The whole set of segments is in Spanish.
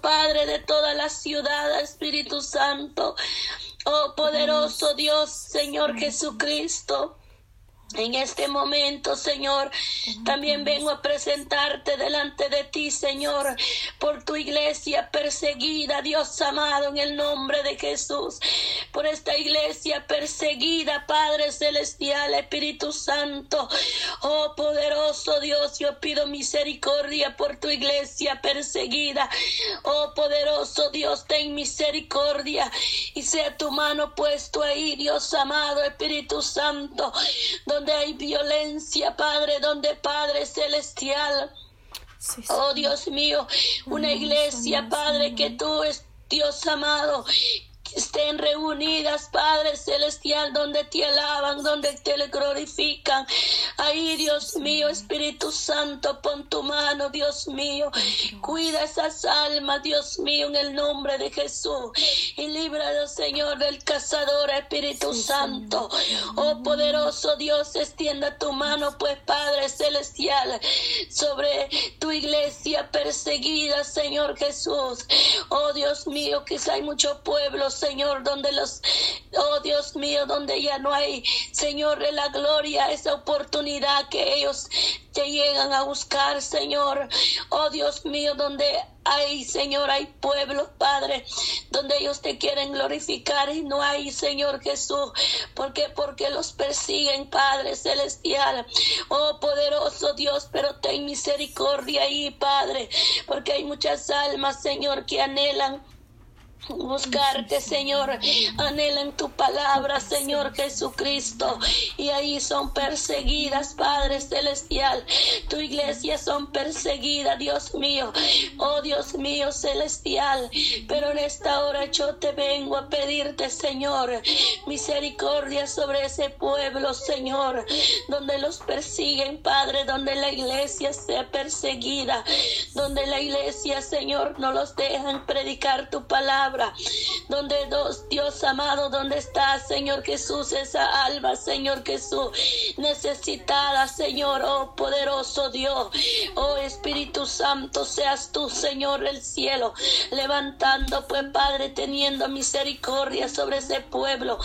Padre de toda la ciudad, Espíritu Santo. Oh poderoso Dios, Señor Jesucristo. En este momento, Señor, también vengo a presentarte delante de ti, Señor, por tu iglesia perseguida, Dios amado, en el nombre de Jesús, por esta iglesia perseguida, Padre Celestial, Espíritu Santo. Oh poderoso Dios, yo pido misericordia por tu iglesia perseguida. Oh poderoso Dios, ten misericordia y sea tu mano puesto ahí, Dios amado, Espíritu Santo, donde hay violencia, Padre, donde Padre Celestial. Oh Dios mío, una iglesia, Padre, que tú es Dios amado, estén reunidas, Padre Celestial, donde te alaban, donde te glorifican. Ahí, Dios mío, Espíritu Santo, pon tu mano, Dios mío. Cuida esas almas, Dios mío, en el nombre de Jesús. Y líbralos, Señor, del cazador, Espíritu Santo. Oh poderoso Dios, extienda tu mano, pues, Padre Celestial, sobre tu iglesia perseguida, Señor Jesús. Oh Dios mío, quizá hay muchos pueblos, Señor, donde los, oh Dios mío, donde ya no hay, Señor, de la gloria, esa oportunidad que ellos te llegan a buscar, Señor. Oh Dios mío, donde hay, Señor, hay pueblos, Padre, donde ellos te quieren glorificar y no hay, Señor Jesús. ¿Por qué? Porque los persiguen, Padre Celestial. Oh poderoso Dios, pero ten misericordia ahí, Padre, porque hay muchas almas, Señor, que anhelan buscarte, Señor. Anhelan tu palabra, Señor Jesucristo. Y ahí son perseguidas, Padre Celestial. Tu iglesia son perseguidas, Dios mío. Oh Dios mío celestial. Pero en esta hora yo te vengo a pedirte, Señor, misericordia sobre ese pueblo, Señor, donde los persiguen, Padre, donde la iglesia sea perseguida, donde la iglesia, Señor, no los dejan predicar tu palabra donde Dios amado, donde está, Señor Jesús, esa alma, Señor Jesús, necesitada, Señor, oh poderoso Dios, oh Espíritu Santo, seas tú, Señor del cielo, levantando, pues Padre, teniendo misericordia sobre ese pueblo.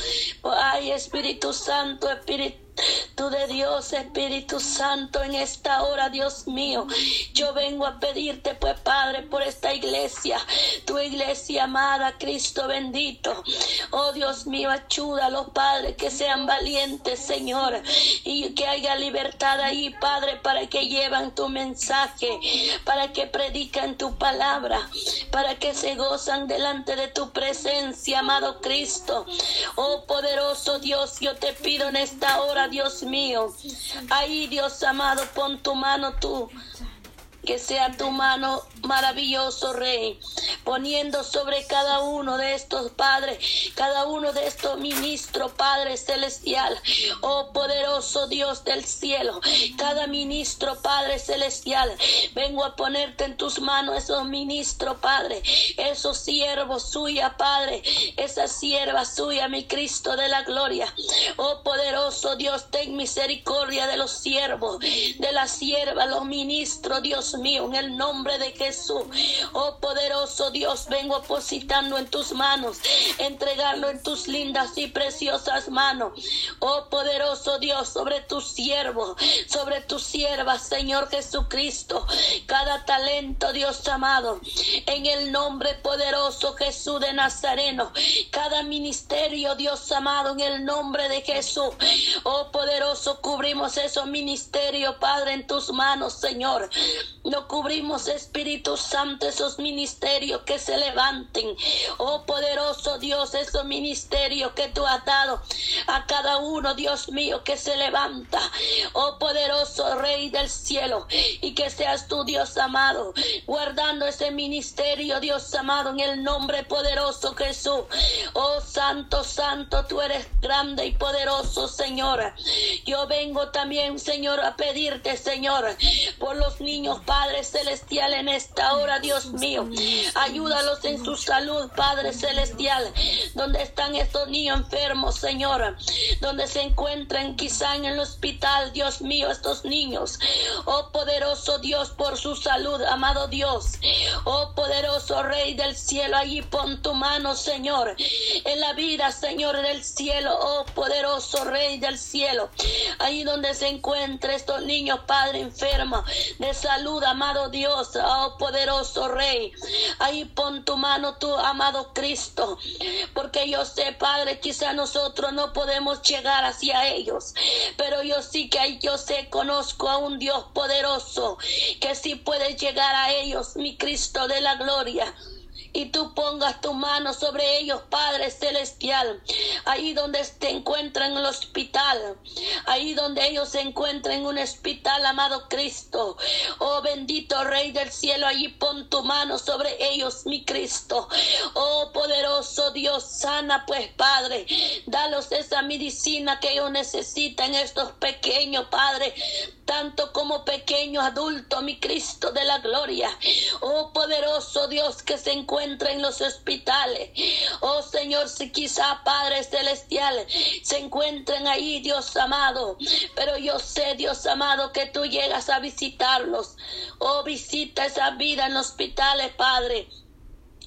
Ay, Espíritu Santo, Espíritu Tú de Dios, Espíritu Santo, en esta hora, Dios mío, yo vengo a pedirte, pues Padre, por esta iglesia, tu iglesia amada, Cristo bendito. Oh Dios mío, los Padre, que sean valientes, Señor, y que haya libertad ahí, Padre, para que llevan tu mensaje, para que predican tu palabra, para que se gozan delante de tu presencia, amado Cristo. Oh poderoso Dios, yo te pido en esta hora, Dios mío. Ahí, Dios amado, pon tu mano tú que sea tu mano maravilloso, Rey, poniendo sobre cada uno de estos padres, cada uno de estos ministros, Padre Celestial, oh poderoso Dios del cielo, cada ministro, Padre Celestial, vengo a ponerte en tus manos esos ministros, Padre, esos siervos suya, Padre, esa sierva suya, mi Cristo de la gloria, oh poderoso Dios, ten misericordia de los siervos, de la sierva, los ministros, Dios mío, en el nombre de Jesús. Oh poderoso Dios, vengo positando en tus manos, entregarlo en tus lindas y preciosas manos. Oh poderoso Dios, sobre tu siervo, sobre tu sierva, Señor Jesucristo, cada talento, Dios amado, en el nombre poderoso Jesús de Nazareno, cada ministerio, Dios amado, en el nombre de Jesús. Oh poderoso, cubrimos esos ministerios, Padre, en tus manos, Señor. No cubrimos, Espíritu Santo, esos ministerios que se levanten. Oh poderoso Dios, esos ministerios que tú has dado a cada uno, Dios mío, que se levanta. Oh poderoso Rey del cielo. Y que seas tú, Dios amado, guardando ese ministerio, Dios amado, en el nombre poderoso Jesús. Oh Santo, Santo, tú eres grande y poderoso, Señor. Yo vengo también, Señor, a pedirte, Señor, por los niños, Padre Celestial, en esta hora, Dios mío. Ayúdalos en su salud, Padre Celestial. Donde están estos niños enfermos, Señor. Donde se encuentran quizá en el hospital, Dios mío, estos niños. Oh poderoso Dios, por su salud, amado Dios. Oh poderoso Rey del cielo, allí pon tu mano, Señor. En la vida, Señor del cielo, oh poderoso Rey del cielo. Ahí donde se encuentran estos niños, Padre enfermo de salud, amado Dios, oh poderoso Rey. Ahí pon tu mano, tu amado Cristo, porque yo sé, Padre, quizá nosotros no podemos llegar hacia ellos, pero yo sí que yo sé, conozco a un Dios poderoso que sí puede llegar a ellos, mi Cristo de la gloria y tú pongas tu mano sobre ellos, Padre Celestial, ahí donde se encuentran en el hospital, ahí donde ellos se encuentran en un hospital, amado Cristo. Oh bendito Rey del cielo, allí pon tu mano sobre ellos, mi Cristo. Oh poderoso Dios, sana pues, Padre, dalos esa medicina que ellos necesitan, estos pequeños, Padre, tanto como pequeños adultos, mi Cristo de la gloria. Oh poderoso Dios que se encuentra en los hospitales. Oh Señor, si quizá Padre Celestial se encuentren ahí, Dios amado. Pero yo sé, Dios amado, que tú llegas a visitarlos. Oh, visita esa vida en los hospitales, Padre.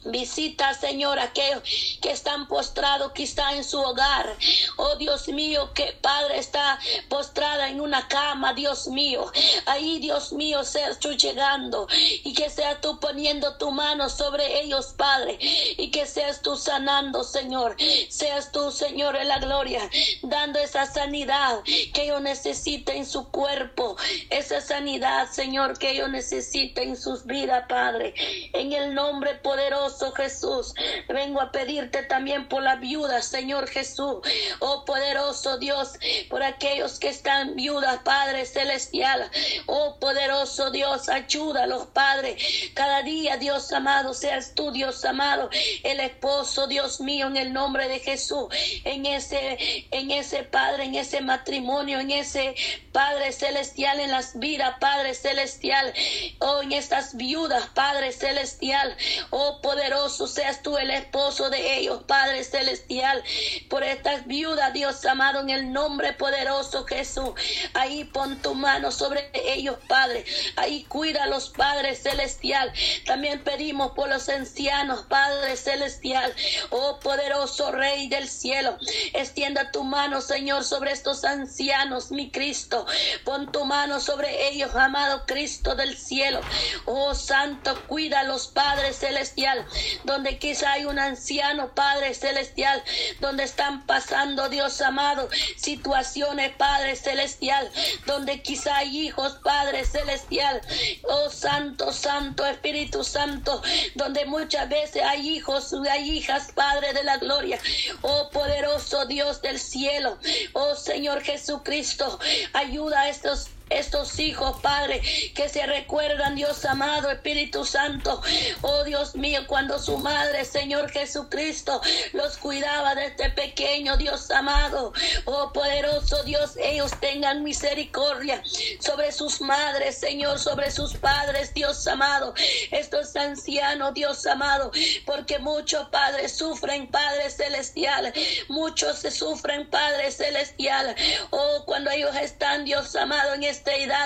Visita, Señor, aquellos que están postrados quizá en su hogar. Oh Dios mío, que Padre está postrada en una cama, Dios mío. Ahí, Dios mío, seas tú llegando y que seas tú poniendo tu mano sobre ellos, Padre. Y que seas tú sanando, Señor. Seas tú, Señor, en la gloria, dando esa sanidad que ellos necesitan en su cuerpo. Esa sanidad, Señor, que ellos necesitan en sus vidas, Padre. En el nombre poderoso Jesús. Vengo a pedirte también por la viuda, Señor Jesús. Oh poderoso Dios, por aquellos que están viudas, Padre Celestial. Oh poderoso Dios, ayúdalos, Padre. Cada día, Dios amado, seas tú, Dios amado, el esposo, Dios mío, en el nombre de Jesús. En ese, en ese Padre, en ese matrimonio, en ese Padre Celestial, en las vidas, Padre Celestial. Oh, en estas viudas, Padre Celestial. Oh, poderoso poderoso seas tú el esposo de ellos, Padre Celestial, por estas viudas, Dios amado, en el nombre poderoso Jesús. Ahí pon tu mano sobre ellos, Padre. Ahí cuida a los Padres Celestial. También pedimos por los ancianos, Padre Celestial. Oh poderoso Rey del cielo, extienda tu mano, Señor, sobre estos ancianos, mi Cristo. Pon tu mano sobre ellos, amado Cristo del cielo. Oh Santo, cuida a los Padres Celestial donde quizá hay un anciano Padre Celestial, donde están pasando, Dios amado, situaciones, Padre Celestial, donde quizá hay hijos, Padre Celestial, oh Santo, Santo, Espíritu Santo, donde muchas veces hay hijos, hay hijas, Padre de la gloria, oh poderoso Dios del cielo, oh Señor Jesucristo, ayuda a estos estos hijos, Padre, que se recuerdan, Dios amado, Espíritu Santo, oh Dios mío, cuando su madre, Señor Jesucristo, los cuidaba desde pequeño, Dios amado, oh poderoso Dios, ellos tengan misericordia sobre sus madres, Señor, sobre sus padres, Dios amado, estos ancianos, Dios amado, porque muchos padres sufren, Padre Celestial, muchos se sufren, Padre Celestial, oh, cuando ellos están, Dios amado, en este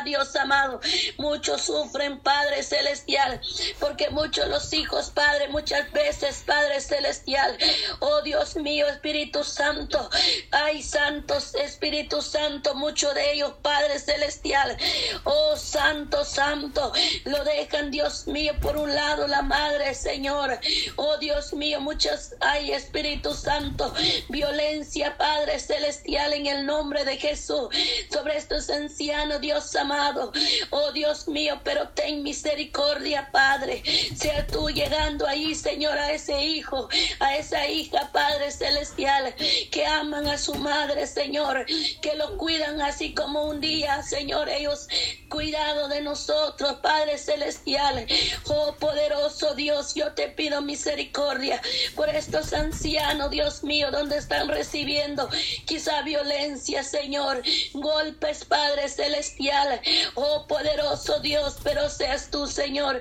Dios amado. Muchos sufren, Padre Celestial, porque muchos los hijos, Padre, muchas veces, Padre Celestial, oh Dios mío, Espíritu Santo, ay, santos, Espíritu Santo, muchos de ellos, Padre Celestial, oh Santo, Santo, lo dejan, Dios mío, por un lado la Madre, Señor, oh Dios mío, muchos, ay, Espíritu Santo, violencia, Padre Celestial, en el nombre de Jesús, sobre estos ancianos, Dios amado. Oh Dios mío, pero ten misericordia, Padre. Sea tú llegando ahí, Señor, a ese hijo, a esa hija, Padre Celestial, que aman a su madre, Señor, que lo cuidan así como un día, Señor, ellos cuidado de nosotros, Padre Celestial. Oh poderoso Dios, yo te pido misericordia por estos ancianos, Dios mío, donde están recibiendo quizá violencia, Señor, golpes, Padre Oh poderoso Dios, pero seas tú, Señor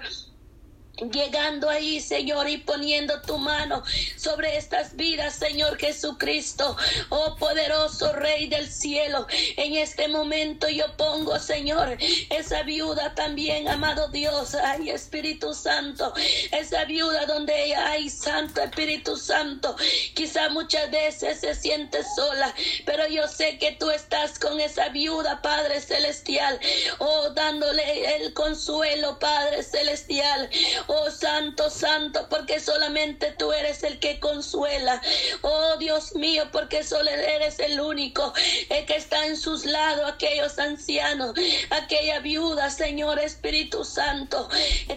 llegando ahí, Señor, y poniendo tu mano sobre estas vidas, Señor Jesucristo. Oh poderoso Rey del cielo, en este momento yo pongo, Señor, esa viuda también, amado Dios, ay Espíritu Santo, esa viuda donde hay Santo Espíritu Santo, quizá muchas veces se siente sola, pero yo sé que tú estás con esa viuda, Padre Celestial, oh dándole el consuelo, Padre Celestial. Oh Santo, Santo, porque solamente tú eres el que consuela. Oh Dios mío, porque solo eres el único el que está en sus lados, aquellos ancianos, aquella viuda, Señor Espíritu Santo.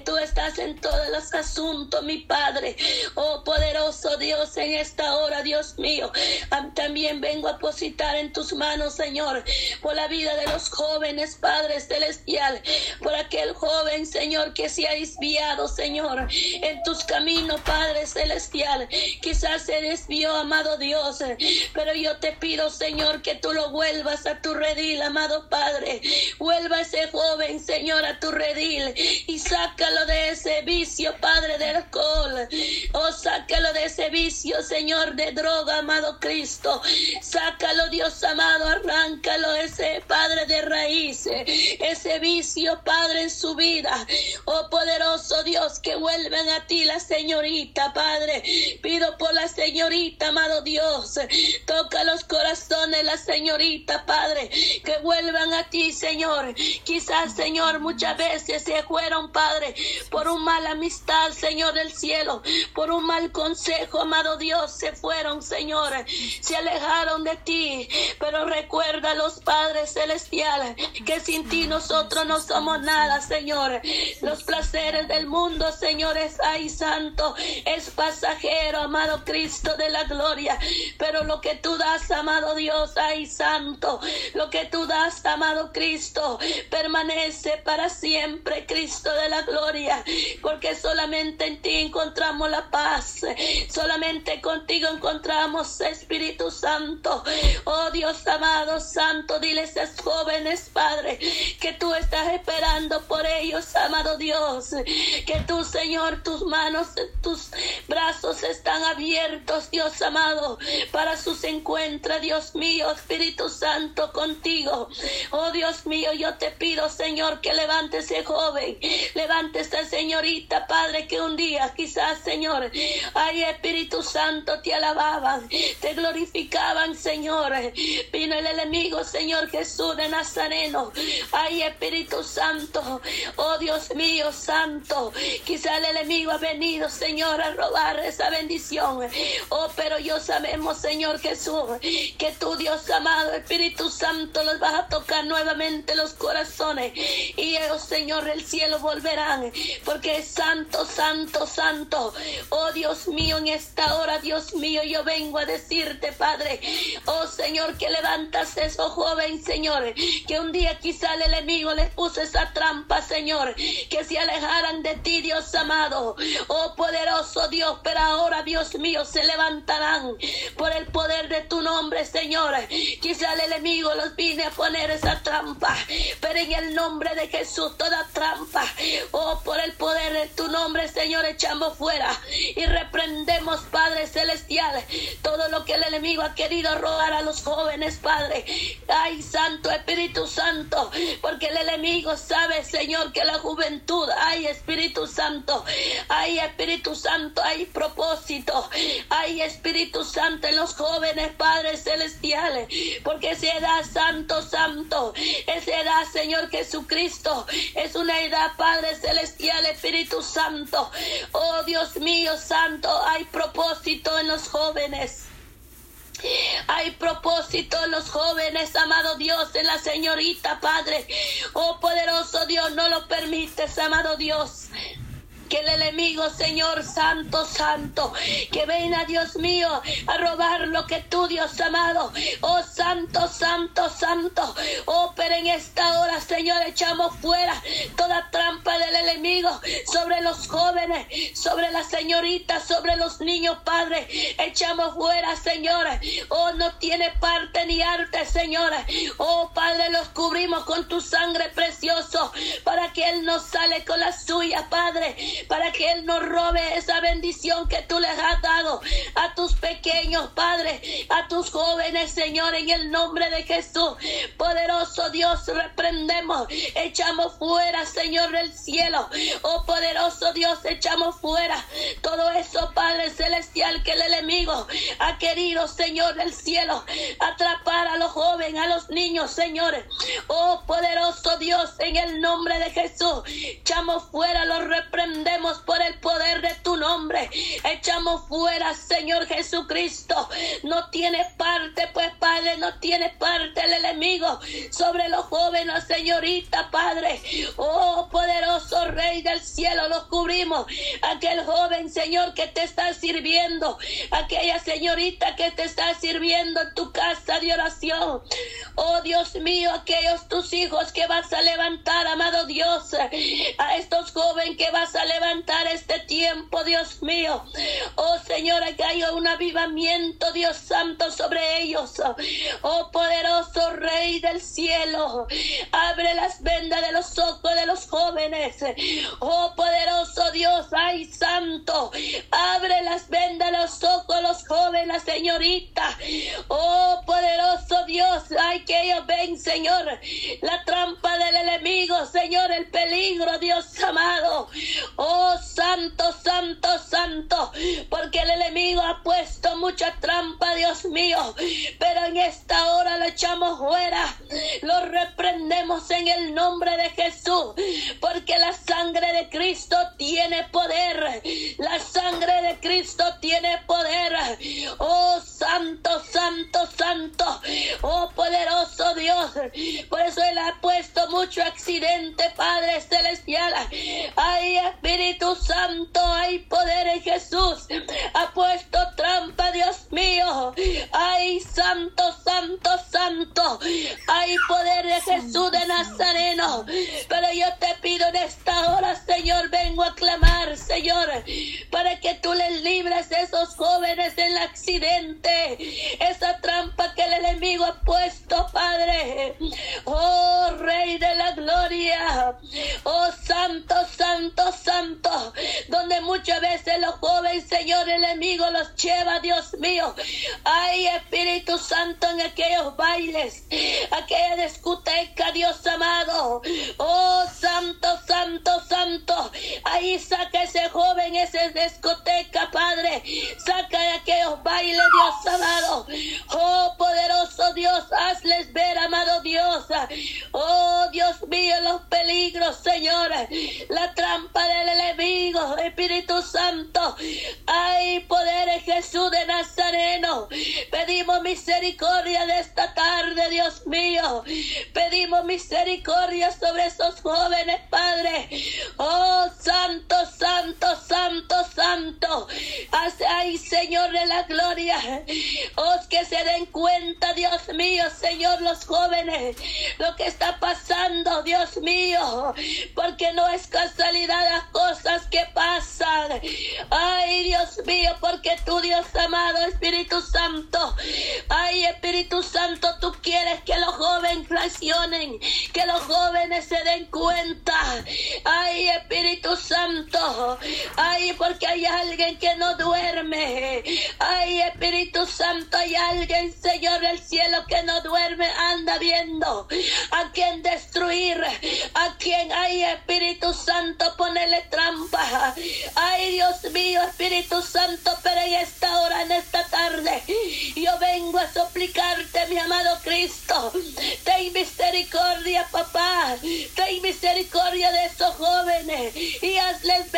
Tú estás en todos los asuntos, mi Padre. Oh poderoso Dios, en esta hora, Dios mío, también vengo a positar en tus manos, Señor, por la vida de los jóvenes, Padre Celestial, por aquel joven, Señor, que se ha desviado, Señor, en tus caminos, Padre Celestial. Quizás se desvió, amado Dios, pero yo te pido, Señor, que tú lo vuelvas a tu redil, amado Padre. Vuelva ese joven, Señor, a tu redil y sácalo de ese vicio, Padre, del alcohol. Oh, sácalo de ese vicio, Señor, de droga, amado Cristo. Sácalo, Dios amado, arráncalo ese Padre de raíces, ese vicio, Padre, en su vida. Oh, poderoso Dios que vuelvan a ti la señorita, Padre. Pido por la señorita, amado Dios. Toca los corazones, la señorita, Padre. Que vuelvan a ti, Señor. Quizás, Señor, muchas veces se fueron, Padre, por un mal amistad, Señor del cielo. Por un mal consejo, amado Dios, se fueron, Señor. Se alejaron de ti. Pero recuerda los padres celestiales que sin ti nosotros no somos nada, Señor. Los placeres del mundo señores, ay santo, es pasajero, amado Cristo de la gloria. Pero lo que tú das, amado Dios, ay santo, lo que tú das, amado Cristo, permanece para siempre, Cristo de la gloria. Porque solamente en ti encontramos la paz. Solamente contigo encontramos Espíritu Santo. Oh Dios amado, santo, diles a esos jóvenes, Padre, que tú estás esperando por ellos, amado Dios. Que tú, Señor, tus manos, tus brazos están abiertos, Dios amado, para sus encuentros, Dios mío, Espíritu Santo, contigo. Oh Dios mío, yo te pido, Señor, que levante ese joven, levante esa señorita, Padre, que un día quizás, Señor, ay Espíritu Santo, te alababan, te glorificaban, Señor. Vino el enemigo, Señor Jesús de Nazareno. Ay Espíritu Santo, oh Dios mío, Santo, Quizá el enemigo ha venido, Señor, a robar esa bendición. Oh, pero yo sabemos, Señor Jesús, que tú, Dios amado, Espíritu Santo, los vas a tocar nuevamente los corazones. Y ellos, Señor, del cielo volverán. Porque es santo, santo, santo. Oh, Dios mío, en esta hora, Dios mío, yo vengo a decirte, Padre. Oh, Señor, que levantas eso joven, Señor. Que un día quizá el enemigo les puso esa trampa, Señor. Que se alejaran de ti, Dios amado. Oh poderoso Dios, pero ahora, Dios mío, se levantarán por el poder de tu nombre, Señor. Quizá el enemigo los vine a poner esa trampa, pero en el nombre de Jesús, toda trampa, oh, por el poder de tu nombre, Señor, echamos fuera y reprendemos, Padre Celestial, todo lo que el enemigo ha querido robar a los jóvenes, Padre. Ay, Santo Espíritu Santo, porque el enemigo sabe, Señor, que la juventud, ay, Espíritu Santo. Hay Espíritu Santo, hay propósito. Hay Espíritu Santo en los jóvenes Padres Celestiales. Porque esa edad, Santo, Santo, esa edad, Señor Jesucristo, es una edad, Padre Celestial, Espíritu Santo. Oh Dios mío, Santo, hay propósito en los jóvenes. Hay propósito en los jóvenes, amado Dios, en la señorita, Padre. Oh poderoso Dios, no lo permites, amado Dios que el enemigo, Señor Santo, Santo, que venga, Dios mío, a robar lo que tú, Dios amado, oh Santo, Santo, Santo, pero en esta hora, Señor, echamos fuera toda trampa del enemigo sobre los jóvenes, sobre las señoritas, sobre los niños, Padre, echamos fuera, Señor, oh, no tiene parte ni arte, Señor, oh, Padre, los cubrimos con tu sangre precioso para que Él nos sale con la suya, Padre, para que Él no robe esa bendición que tú les has dado a tus pequeños, Padre, a tus jóvenes, Señor, en el nombre de Jesús. Poderoso Dios, reprendemos, echamos fuera, Señor del cielo. Oh poderoso Dios, echamos fuera todo eso, Padre que el enemigo ha querido, Señor del cielo, atrapar a los jóvenes, a los niños, señores. Oh poderoso Dios, en el nombre de Jesús, echamos fuera, los reprendemos por el poder de tu nombre. Echamos fuera, Señor Jesucristo. No tiene parte, pues Padre, no tiene parte el enemigo sobre los jóvenes, señorita, Padre. Oh poderoso Rey del cielo, los cubrimos. Aquel joven, Señor, que te está sirviendo. Aquella señorita que te está sirviendo en tu casa de oración. Oh Dios mío, aquellos tus hijos que vas a levantar, amado Dios. A estos jóvenes que vas a levantar este tiempo, Dios mío. Oh Señor, que haya un avivamiento, Dios Santo, sobre ellos. Oh poderoso Rey del cielo. Abre las vendas de los ojos de los jóvenes. Oh poderoso Dios, ay santo. Abre las vendas de los ojos los jóvenes, señorita. Oh poderoso Dios, ay que ellos ven, Señor, la trampa del enemigo, Señor, el peligro, Dios amado. Oh santo, santo, santo, porque el enemigo ha puesto mucha trampa, Dios mío, pero en esta hora lo echamos fuera, lo reprendemos en el nombre de Jesús, porque la sangre de Cristo tiene poder, la sangre de Cristo tiene poder. Oh santo, santo, santo, oh poderoso Dios, por eso Él ha puesto mucho accidente, Padre Celestial. Ay, Espíritu Santo, hay poder en Jesús. Ha puesto trampa, Dios mío. Ay, Santo, Santo, Santo. Hay poder de Jesús de Nazareno. Pero yo te pido en esta hora, Señor, vengo a clamar, Señor, para que tú les libres esos jóvenes del accidente. Esa trampa que el enemigo ha puesto, Padre. Oh, Rey de la Gloria. Oh, Santo, Santo, Santo. Donde muchas veces los jóvenes, Señor, el enemigo los lleva, Dios mío. Ay, Espíritu Santo, en aquellos bailes, aquella discoteca, Dios amado. Oh, Santo, Santo, Santo. Ahí saca ese joven, esa discoteca, Padre. Saca de aquellos bailes, Dios amado. Oh, poderoso Dios, hazles ver, amado Dios. Oh, Dios mío, los peligros, Señor. La trampa del enemigo, Espíritu Santo. Hay poder Jesús de Nazareno. Pedimos misericordia de esta tarde, Dios mío. Pedimos misericordia sobre esos jóvenes, Padre. Oh, Santo, Santo, Santo, Santo. Ay, Señor de la gloria. Oh, que se den cuenta, Dios mío, Señor, los jóvenes, lo que está pasando, Dios mío, porque no es casualidad las cosas que pasan. Ay, Dios mío, porque tú, Dios amado, Espíritu Santo, ay, Espíritu Santo, tú quieres que los jóvenes reaccionen, que los jóvenes se den cuenta. Ay, Espíritu Santo, ay, porque hay alguien que no duerme. Ay, Espíritu Santo, hay alguien, Señor del cielo, que no duerme, anda viendo a quien destruir, a quien hay Espíritu Santo, ponele trampa. Ay, Dios mío, Espíritu Santo, pero en esta hora, en esta tarde, yo vengo a suplicarte, mi amado Cristo. Ten misericordia, papá. Ten misericordia de esos jóvenes y hazles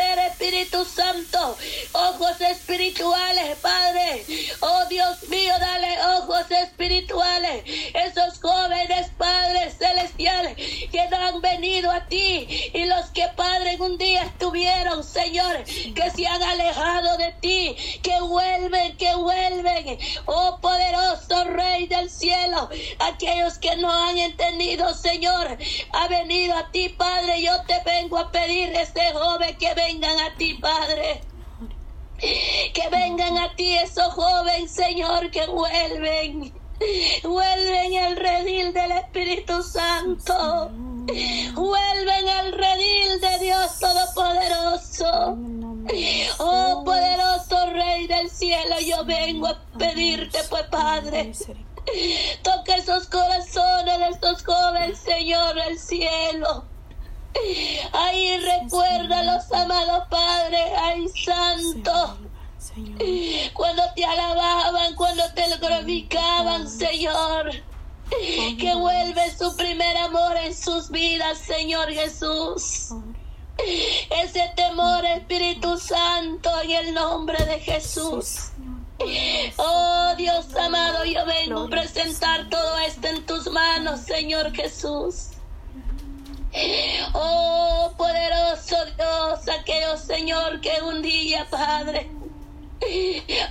Un día estuvieron, Señor, que se han alejado de ti, que vuelven, que vuelven. Oh poderoso Rey del cielo, aquellos que no han entendido, Señor, ha venido a ti, Padre. Yo te vengo a pedir, este joven, que vengan a ti, Padre. Que vengan a ti esos jóvenes, Señor, que vuelven. Vuelven el redil del Espíritu Santo. Vuelve en el redil de Dios Todopoderoso. Oh poderoso Rey del cielo, yo vengo a pedirte, pues Padre. Toca esos corazones de estos jóvenes, Señor, del cielo. Ahí recuerda los amados Padre, ay Santo. Cuando te alababan, cuando te glorificaban, Señor. Que vuelve su primer amor en sus vidas, Señor Jesús. Ese temor, Espíritu Santo, en el nombre de Jesús. Oh Dios amado, yo vengo a presentar todo esto en tus manos, Señor Jesús. Oh poderoso Dios, aquello Señor que un día, Padre,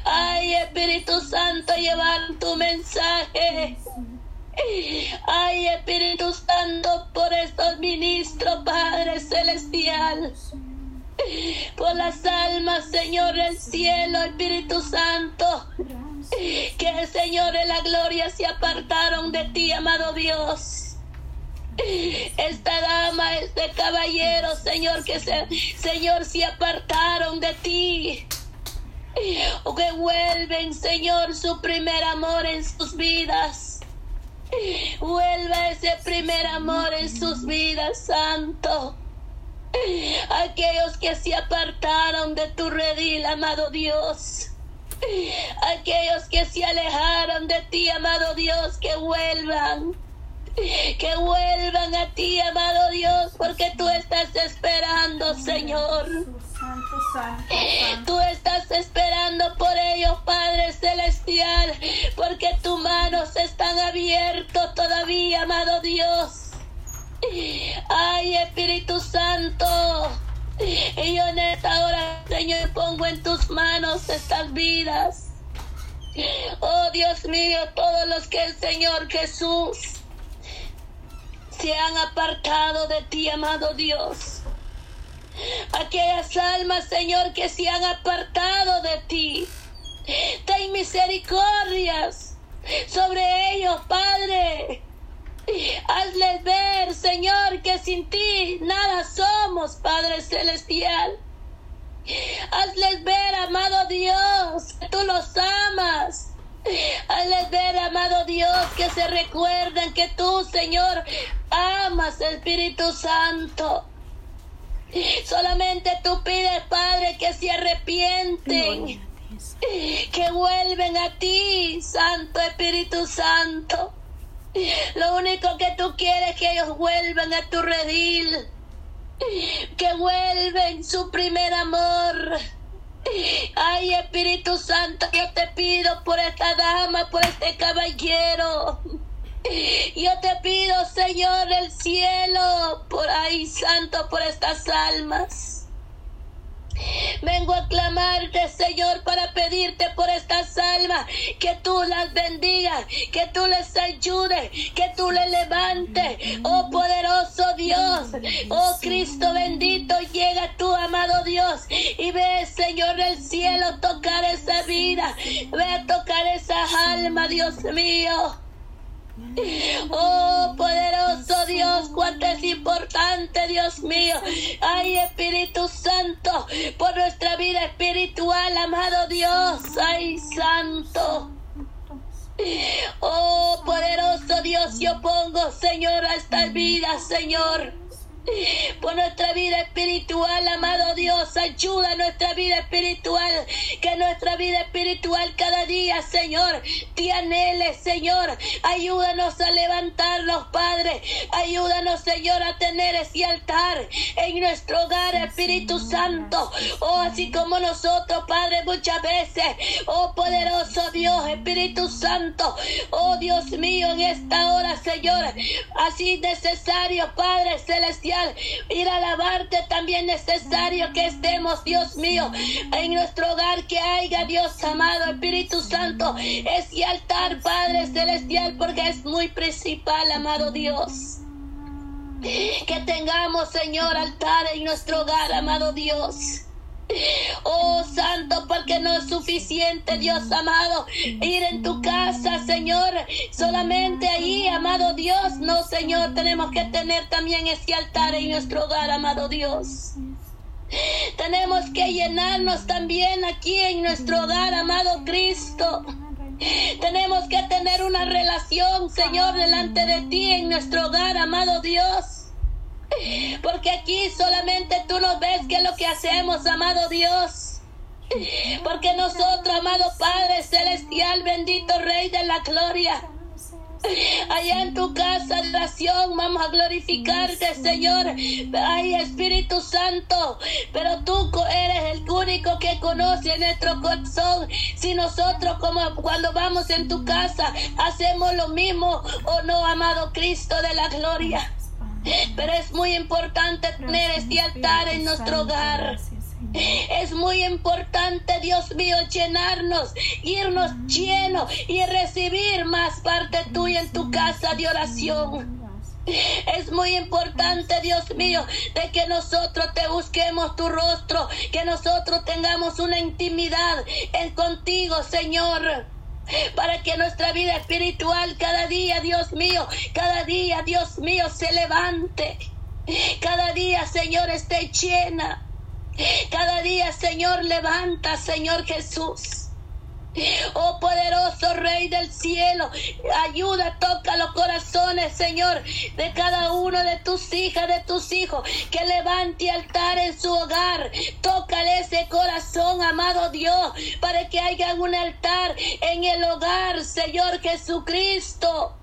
ay Espíritu Santo, llevar tu mensaje. Ay Espíritu Santo, por estos ministros, Padre Celestial por las almas, Señor del cielo, Espíritu Santo. Que, Señor, de la gloria se apartaron de ti, amado Dios. Esta dama, este caballero, Señor, que se, Señor, se apartaron de ti. O que vuelven, Señor, su primer amor en sus vidas. Vuelva ese primer amor en sus vidas, Santo. Aquellos que se apartaron de tu redil, amado Dios. Aquellos que se alejaron de ti, amado Dios, que vuelvan. Que vuelvan a ti, amado Dios, porque tú estás esperando, Señor. Tú estás esperando por ellos, Padre Celestial, porque tus manos están abiertas todavía, amado Dios. Ay, Espíritu Santo. Y yo en esta hora, Señor, pongo en tus manos estas vidas. Oh Dios mío, todos los que el Señor Jesús se han apartado de ti, amado Dios. Aquellas almas, Señor, que se han apartado de ti. Ten misericordias sobre ellos, Padre. Hazles ver, Señor, que sin ti nada somos, Padre Celestial. Hazles ver, amado Dios, que tú los amas. Hazles ver, amado Dios, que se recuerden que tú, Señor, amas, Espíritu Santo. Solamente tú pides, Padre, que se arrepienten, que vuelven a ti, Santo Espíritu Santo. Lo único que tú quieres es que ellos vuelvan a tu redil. Que vuelven su primer amor. Ay, Espíritu Santo, yo te pido por esta dama, por este caballero. Yo te pido, Señor del cielo, por ahí, Santo, por estas almas. Vengo a clamarte, Señor, para pedirte por estas almas, que tú las bendigas, que tú les ayudes, que tú les levantes. Oh poderoso Dios, oh Cristo bendito, llega tú, amado Dios, y ve, Señor del cielo, tocar esa vida, ve a tocar esa alma, Dios mío. Oh, poderoso Dios, cuánto es importante, Dios mío. Ay, Espíritu Santo, por nuestra vida espiritual, amado Dios. Ay, Santo. Oh, poderoso Dios, yo pongo, Señor, a esta vida, Señor por nuestra vida espiritual, amado Dios. Ayuda a nuestra vida espiritual, que nuestra vida espiritual cada día, Señor, te anhele, Señor. Ayúdanos a levantarnos, Padre. Ayúdanos, Señor, a tener ese altar en nuestro hogar, Espíritu Santo. Oh, así como nosotros, Padre, muchas veces, oh poderoso Dios, Espíritu Santo, oh Dios mío, en esta hora, Señor, así necesario, Padre Celestial Ir a alabarte también necesario que estemos, Dios mío, en nuestro hogar, que haya, Dios amado, Espíritu Santo, ese altar, Padre Celestial, porque es muy principal, amado Dios. Que tengamos, Señor, altar en nuestro hogar, amado Dios. Oh Santo, porque no es suficiente, Dios amado, ir en tu casa, Señor. Solamente ahí, amado Dios. No, Señor, tenemos que tener también ese altar en nuestro hogar, amado Dios. Tenemos que llenarnos también aquí en nuestro hogar, amado Cristo. Tenemos que tener una relación, Señor, delante de ti en nuestro hogar, amado Dios. Porque aquí solamente tú nos ves que es lo que hacemos, amado Dios. Porque nosotros, amado Padre Celestial, bendito Rey de la Gloria, Allá en tu casa de oración vamos a glorificarte, Señor. Ay, Espíritu Santo, pero tú eres el único que conoce nuestro corazón. Si nosotros, como cuando vamos en tu casa, hacemos lo mismo o no, amado Cristo de la gloria. Pero es muy importante tener este altar en nuestro hogar. Es muy importante, Dios mío, llenarnos, irnos llenos y recibir más parte tuya en tu casa de oración. Es muy importante, Dios mío, de que nosotros te busquemos tu rostro, que nosotros tengamos una intimidad en contigo, Señor para que nuestra vida espiritual cada día, Dios mío, cada día, Dios mío, se levante. Cada día, Señor, esté llena. Cada día, Señor, levanta, Señor Jesús. Oh poderoso Rey del cielo, ayuda, toca los corazones, Señor, de cada uno de tus hijas, de tus hijos, que levante altar en su hogar. Tócale ese corazón, amado Dios, para que haya un altar en el hogar, Señor Jesucristo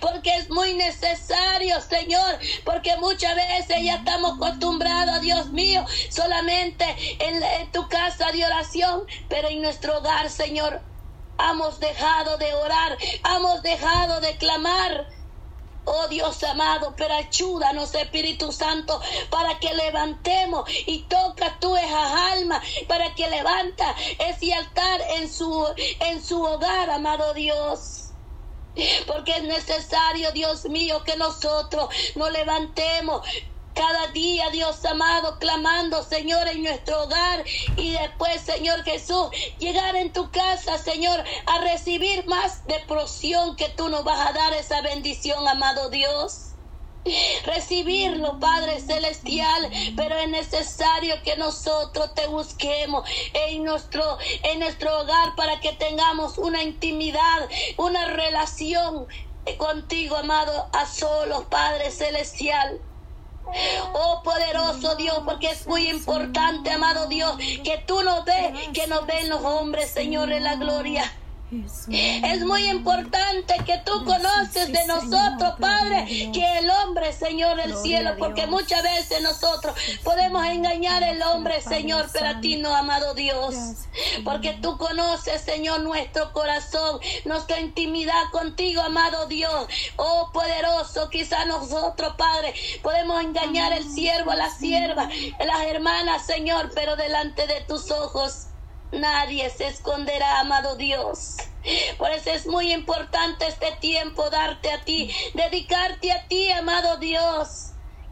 porque es muy necesario, Señor, porque muchas veces ya estamos acostumbrados, Dios mío, solamente en, tu casa de oración, pero en nuestro hogar, Señor, hemos dejado de orar, hemos dejado de clamar. Oh Dios amado, pero ayúdanos Espíritu Santo para que levantemos y toca tú esas almas para que levanta ese altar en su en su hogar, amado Dios. Porque es necesario, Dios mío, que nosotros nos levantemos cada día, Dios amado, clamando, Señor, en nuestro hogar. Y después, Señor Jesús, llegar en tu casa, Señor, a recibir más de porción que tú nos vas a dar esa bendición, amado Dios recibirlo, Padre Celestial, pero es necesario que nosotros te busquemos en nuestro, en nuestro hogar para que tengamos una intimidad, una relación contigo, amado, a solos, Padre Celestial. Oh poderoso Dios, porque es muy importante, amado Dios, que tú nos ves, que nos ven los hombres, Señor, en la gloria. Es muy importante que tú conoces de nosotros, Padre, que el hombre, Señor del cielo, porque muchas veces nosotros podemos engañar al hombre, Señor, pero a ti no, amado Dios. Porque tú conoces, Señor, nuestro corazón, nuestra intimidad contigo, amado Dios. Oh poderoso, quizá nosotros, Padre, podemos engañar al siervo, a la sierva, a las hermanas, Señor, pero delante de tus ojos Nadie se esconderá, amado Dios. Por eso es muy importante este tiempo darte a ti, dedicarte a ti, amado Dios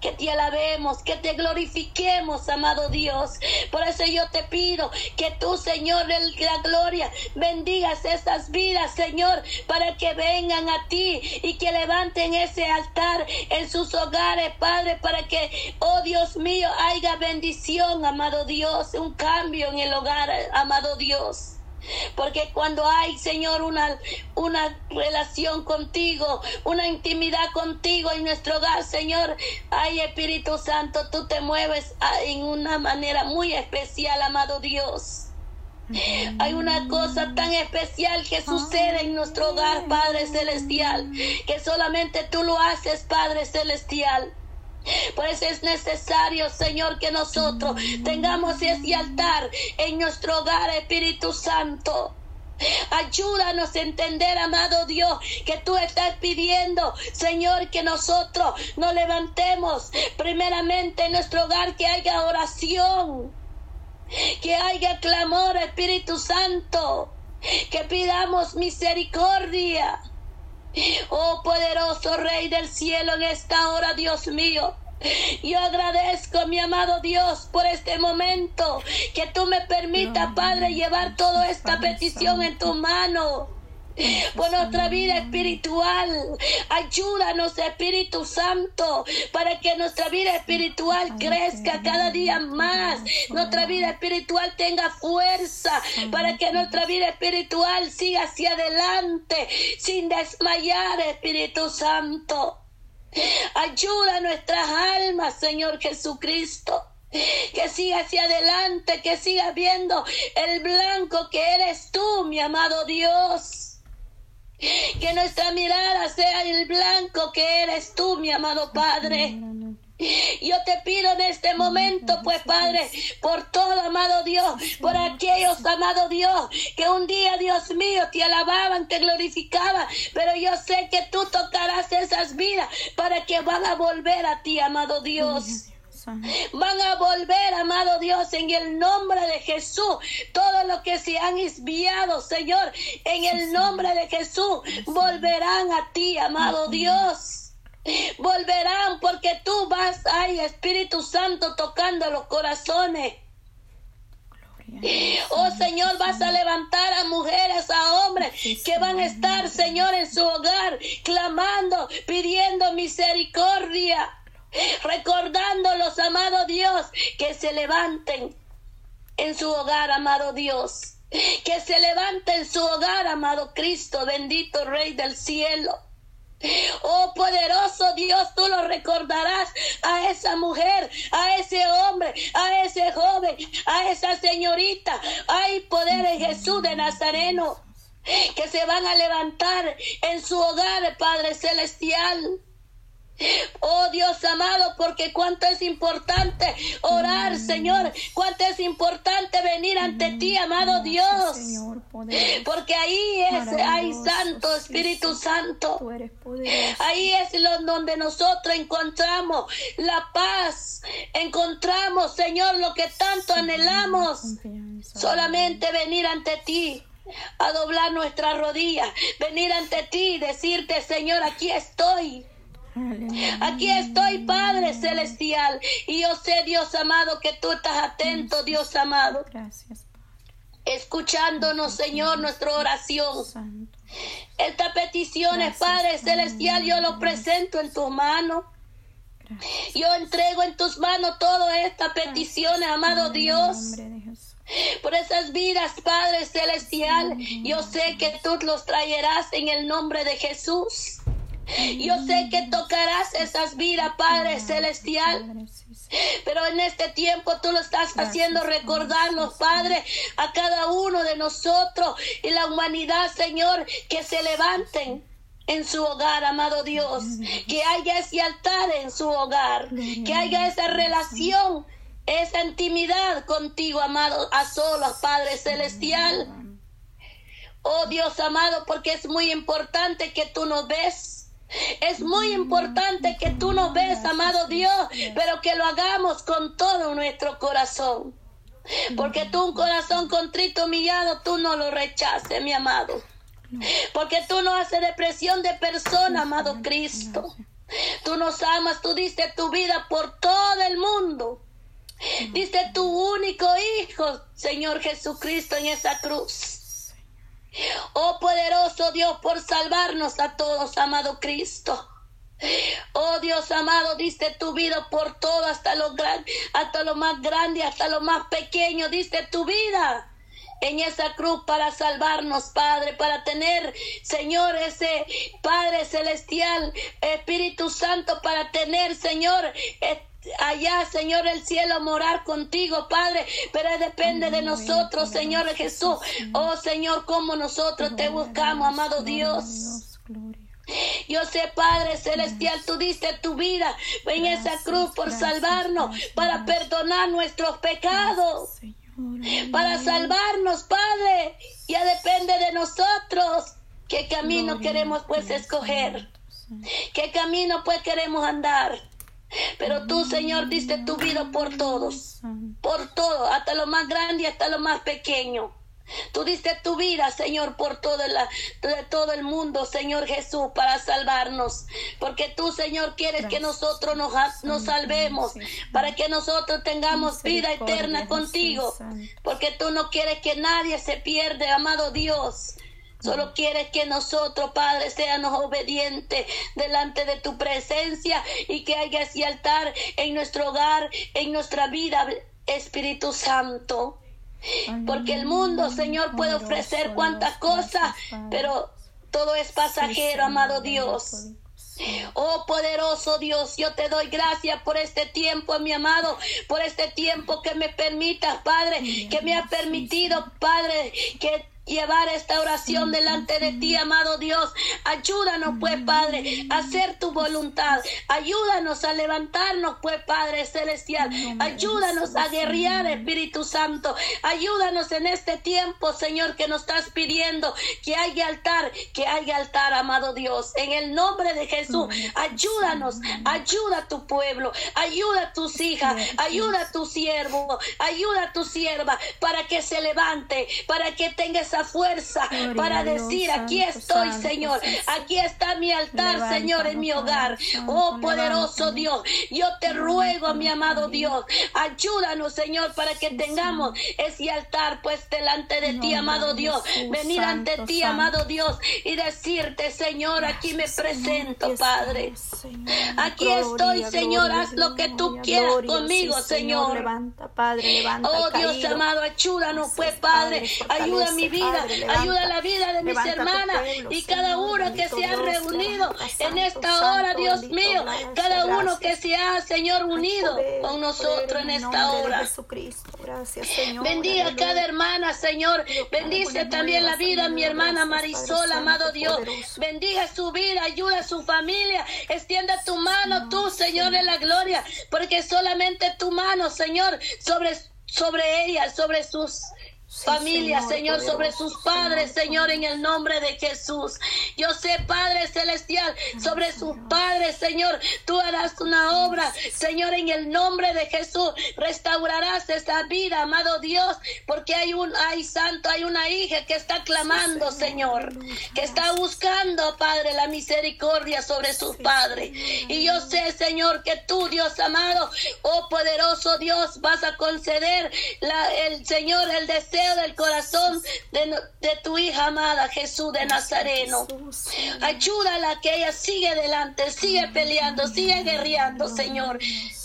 que te alabemos, que te glorifiquemos, amado Dios. Por eso yo te pido que tú, Señor de la gloria, bendigas estas vidas, Señor, para que vengan a ti y que levanten ese altar en sus hogares, Padre, para que, oh Dios mío, haya bendición, amado Dios, un cambio en el hogar, amado Dios. Porque cuando hay, Señor, una, una relación contigo, una intimidad contigo en nuestro hogar, Señor, ay Espíritu Santo, tú te mueves ah, en una manera muy especial, amado Dios. Hay una cosa tan especial que sucede en nuestro hogar, Padre Celestial, que solamente tú lo haces, Padre Celestial. Por eso es necesario, Señor, que nosotros tengamos ese altar en nuestro hogar, Espíritu Santo. Ayúdanos a entender, amado Dios, que tú estás pidiendo, Señor, que nosotros nos levantemos primeramente en nuestro hogar, que haya oración, que haya clamor, Espíritu Santo, que pidamos misericordia Oh poderoso Rey del cielo, en esta hora, Dios mío. Yo agradezco, mi amado Dios, por este momento que tú me permitas, Padre, llevar toda esta petición en tu mano por nuestra vida espiritual. Ayúdanos, Espíritu Santo, para que nuestra vida espiritual crezca cada día más. Nuestra vida espiritual tenga fuerza, para que nuestra vida espiritual siga hacia adelante, sin desmayar, Espíritu Santo. Ayuda a nuestras almas, Señor Jesucristo que siga hacia adelante, que siga viendo el blanco que eres tú, mi amado Dios. Que nuestra mirada sea el blanco que eres tú, mi amado Padre. Yo te pido en este momento, pues Padre, por todo, amado Dios, por aquellos, amado Dios, que un día, Dios mío, te alababan, te glorificaban, pero yo sé que tú tocarás esas vidas para que van a volver a ti, amado Dios. Van a volver, amado Dios, en el nombre de Jesús. Todo lo que se han desviado, Señor, en el nombre de Jesús, volverán a ti, amado Dios. Volverán porque tú vas, ay, Espíritu Santo, tocando los corazones. Oh Señor, vas a levantar a mujeres, a hombres que van a estar, Señor, en su hogar, clamando, pidiendo misericordia recordándolos, amado Dios, que se levanten en su hogar, amado Dios. Que se levanten en su hogar, amado Cristo, bendito Rey del cielo. Oh poderoso Dios, tú lo recordarás a esa mujer, a ese hombre, a ese joven, a esa señorita. Hay poder en Jesús de Nazareno que se van a levantar en su hogar, Padre Celestial. Oh Dios amado, porque cuánto es importante orar, Señor, cuánto es importante venir ante ti, amado Dios. Porque ahí es, hay Santo, Espíritu Santo. Ahí es lo, donde nosotros encontramos la paz, encontramos, Señor, lo que tanto anhelamos. Solamente venir ante ti a doblar nuestra rodilla, venir ante ti y decirte, Señor, aquí estoy. Aquí estoy, Padre Celestial. Y yo sé, Dios amado, que tú estás atento, Dios amado. Gracias, Escuchándonos, Señor, nuestra oración. Esta petición es, Padre Celestial, yo lo presento en tu mano. Yo entrego en tus manos todas estas peticiones, amado Dios. Por esas vidas, Padre Celestial, yo sé que tú los traerás en el nombre de Jesús. Yo sé que tocarás esas vidas, Padre Celestial. Pero en este tiempo tú lo estás haciendo recordarnos, Padre, a cada uno de nosotros y la humanidad, Señor, que se levanten en su hogar, amado Dios, que haya ese altar en su hogar, que haya esa relación, esa intimidad contigo, amado, a solos, Padre Celestial. Oh Dios amado, porque es muy importante que tú nos ves es muy importante que tú nos ves, amado Dios, pero que lo hagamos con todo nuestro corazón. Porque tú un corazón contrito, humillado, tú no lo rechaces, mi amado. Porque tú no haces depresión de persona, amado Cristo. Tú nos amas, tú diste tu vida por todo el mundo. Diste tu único Hijo, Señor Jesucristo, en esa cruz. Oh poderoso Dios, por salvarnos a todos, amado Cristo. Oh Dios amado, diste tu vida por todo, hasta lo, hasta lo más grande, hasta lo más pequeño, diste tu vida en esa cruz para salvarnos, Padre, para tener, Señor, ese Padre celestial, Espíritu Santo, para tener, Señor, allá, Señor, el cielo, morar contigo, Padre, pero depende de nosotros, Señor Jesús. Oh, Señor, como nosotros te buscamos, amado Dios. Yo sé, Padre Celestial, tú diste tu vida en esa cruz por salvarnos, para perdonar nuestros pecados, para salvarnos, Padre. Ya depende de nosotros qué camino queremos pues escoger, qué camino pues queremos andar. Pero tú, Señor, diste tu vida por todos, por todo, hasta lo más grande y hasta lo más pequeño. Tú diste tu vida, Señor, por todo, la, de todo el mundo, Señor Jesús, para salvarnos. Porque tú, Señor, quieres que nosotros nos, nos salvemos, para que nosotros tengamos vida eterna contigo. Porque tú no quieres que nadie se pierda, amado Dios. Solo quieres que nosotros, Padre, seamos obedientes delante de tu presencia y que haya ese altar en nuestro hogar, en nuestra vida, Espíritu Santo. Porque el mundo, Señor, puede ofrecer cuantas cosas, pero todo es pasajero, amado Dios. Oh poderoso Dios, yo te doy gracias por este tiempo, mi amado, por este tiempo que me permitas, Padre, que me ha permitido, Padre, que llevar esta oración delante de ti, amado Dios. Ayúdanos, pues, Padre, a hacer tu voluntad. Ayúdanos a levantarnos, pues, Padre Celestial. Ayúdanos a guerrear, Espíritu Santo. Ayúdanos en este tiempo, Señor, que nos estás pidiendo que haya altar, que haya altar, amado Dios. En el nombre de Jesús, ayúdanos, ayuda a tu pueblo, ayuda a tus hijas, ayuda a tu siervo, ayuda a tu sierva para que se levante, para que tenga esa fuerza para decir, aquí estoy, Señor, aquí está mi altar, Señor, en mi hogar. Oh, poderoso Dios, yo te ruego, mi amado Dios, ayúdanos, Señor, para que tengamos ese altar pues delante de ti, amado Dios. Venir ante ti, amado Dios, y decirte, Señor, aquí me presento, Padre. Aquí estoy, Señor, haz lo que tú quieras conmigo, Señor. Oh, Dios amado, ayúdanos, pues, Padre, ayuda mi vida ayuda a la vida de mis hermanas y cada uno que se ha reunido en esta hora, Dios mío, cada uno que se ha, Señor, unido con nosotros en esta hora. Bendiga a cada hermana, Señor. Bendice también la vida de mi hermana Marisol, amado Dios. Bendiga su vida, ayuda a su familia. Extienda tu mano, tú, Señor de la gloria, porque solamente tu mano, Señor, sobre sobre ella, sobre sus familia, Señor, sobre sus padres, Señor, en el nombre de Jesús. Yo sé, Padre Celestial, sobre sus padres, Señor, tú harás una obra, Señor, en el nombre de Jesús. Restaurarás esta vida, amado Dios, porque hay un, hay santo, hay una hija que está clamando, Señor, que está buscando, Padre, la misericordia sobre sus padres. Y yo sé, Señor, que tú, Dios amado, oh poderoso Dios, vas a conceder la, el Señor el deseo del corazón de, de, tu hija amada Jesús de Nazareno. Ayúdala que ella sigue adelante, sigue peleando, sigue guerreando, Señor.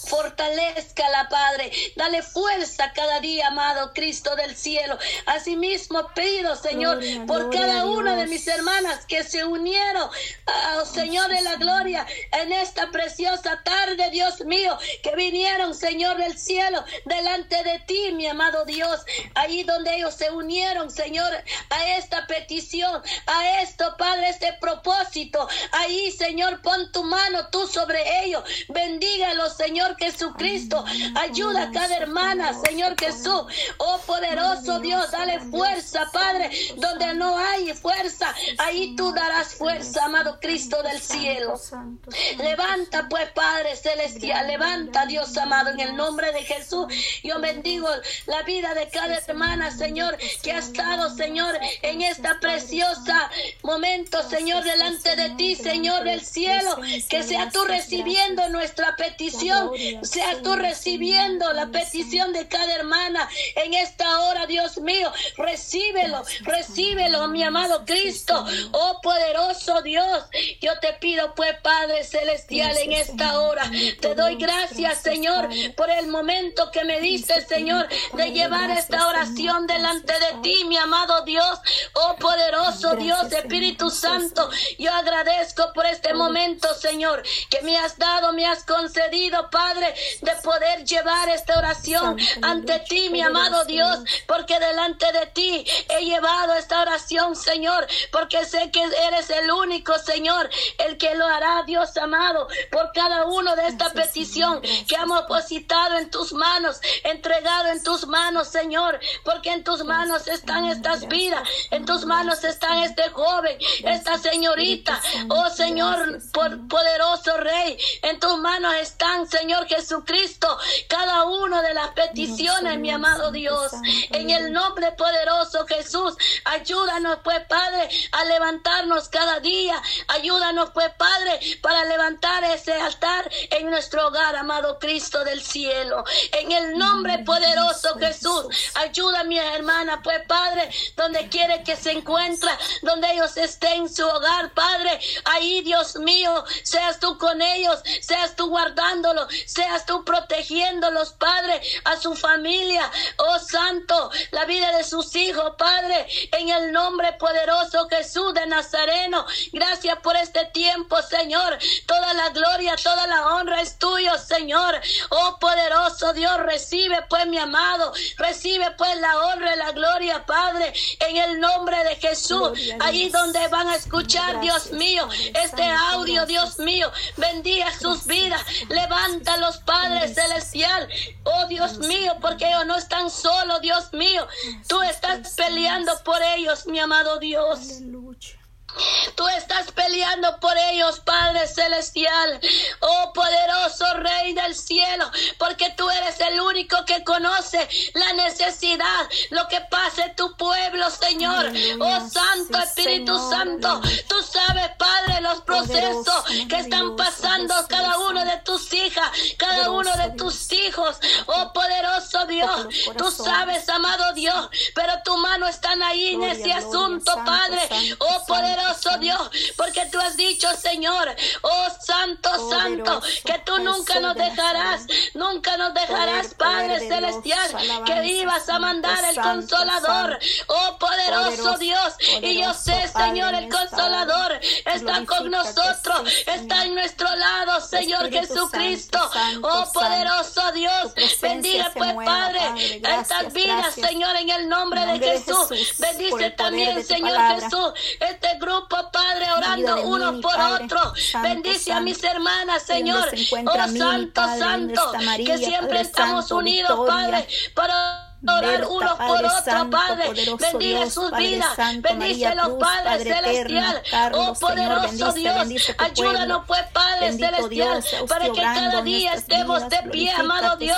Fortalezca la Padre. Dale fuerza cada día, amado Cristo del cielo. Asimismo, pido, Señor, por cada una de mis hermanas que se unieron, oh, Señor de la gloria, en esta preciosa tarde, Dios mío, que vinieron, Señor del cielo, delante de ti, mi amado Dios. Ahí donde ellos se unieron, Señor, a esta petición, a esto, Padre, este propósito. Ahí, Señor, pon tu mano tú sobre ellos. Bendígalos, Señor Jesucristo. Ayuda a cada hermana, Señor Jesús. Oh poderoso Dios, dale fuerza, Padre. Donde no hay fuerza, ahí tú darás fuerza, amado Cristo del cielo. Levanta pues, Padre celestial, levanta, Dios amado, en el nombre de Jesús. Yo bendigo la vida de cada hermana, Señor, que ha estado, Señor, en esta preciosa momento, Señor, delante de ti, Señor del cielo. Que sea tú recibiendo nuestra petición Seas tú recibiendo la petición de cada hermana en esta hora, Dios mío. Recíbelo, recíbelo, mi amado Cristo. Oh poderoso Dios, yo te pido pues, Padre Celestial, en esta hora. Te doy gracias, Señor, por el momento que me diste, Señor, de llevar esta oración delante de ti, mi amado Dios. Oh poderoso Dios, Espíritu Santo, yo agradezco por este momento, Señor, que me has dado, me has concedido, Padre de poder llevar esta oración ante ti, mi amado Dios, porque delante de ti he llevado esta oración, Señor, porque sé que eres el único, Señor, el que lo hará, Dios amado, por cada uno de esta petición que hemos depositado en tus manos, entregado en tus manos, Señor, porque en tus manos están estas vidas, en tus manos están este joven, esta señorita, oh Señor, por poderoso Rey, en tus manos están, Señor, Jesucristo, cada una de las peticiones, mi amado Dios. En el nombre poderoso Jesús, ayúdanos pues, Padre, a levantarnos cada día. Ayúdanos pues, Padre, para levantar ese altar en nuestro hogar, amado Cristo del cielo. En el nombre poderoso Jesús, ayuda hermana, pues, Padre, donde quiere que se encuentre, donde ellos estén en su hogar, Padre. Ahí, Dios mío, seas tú con ellos, seas tú guardándolos, seas tú protegiéndolos, Padre, a su familia. Oh Santo, la vida de sus hijos, Padre, en el nombre poderoso Jesús de Nazareno. Gracias por este tiempo, Señor. Toda la gloria, toda la honra es tuyo, Señor. Oh poderoso Dios, recibe pues mi amado, recibe pues la honra y la gloria, Padre, en el nombre de Jesús. Allí donde van a escuchar, Dios mío, este audio, Dios mío, bendiga sus vidas, levanta a los padres celestial, oh Dios mío, porque ellos no están solos, Dios mío, tú estás peleando por ellos, mi amado Dios. Tú estás peleando por ellos, Padre Celestial. Oh poderoso Rey del cielo, porque tú eres el único que conoce la necesidad, lo que pase tu pueblo, Señor. Oh Santo Espíritu Santo, tú sabes, Padre, los procesos que están pasando cada uno de tus hijas, cada uno de tus hijos. Oh poderoso Dios, tú sabes, amado Dios, pero tu mano está ahí en ese asunto, Padre. Oh poderoso Dios, porque tú has dicho, Señor, oh Santo, Santo, que tú nunca nos dejarás, nunca nos dejarás, Padre Celestial, que ibas a mandar el consolador, oh poderoso Dios, y yo sé, Señor, el consolador está con nosotros, está en nuestro lado, Señor Jesucristo, oh poderoso Dios, bendiga pues, Padre, estas vidas, Señor, en el nombre de Jesús, bendice también, Señor Jesús, este grupo Padre, orando uno por otro. Bendice a mis hermanas, Señor. Oh, Santo, Santo, que siempre estamos unidos, Padre, para orar unos por otros, Padre. Bendiga sus vidas. Bendice los Padres celestial. Oh poderoso Dios, ayúdanos pues, Padre celestial, para que cada día estemos de pie, amado Dios.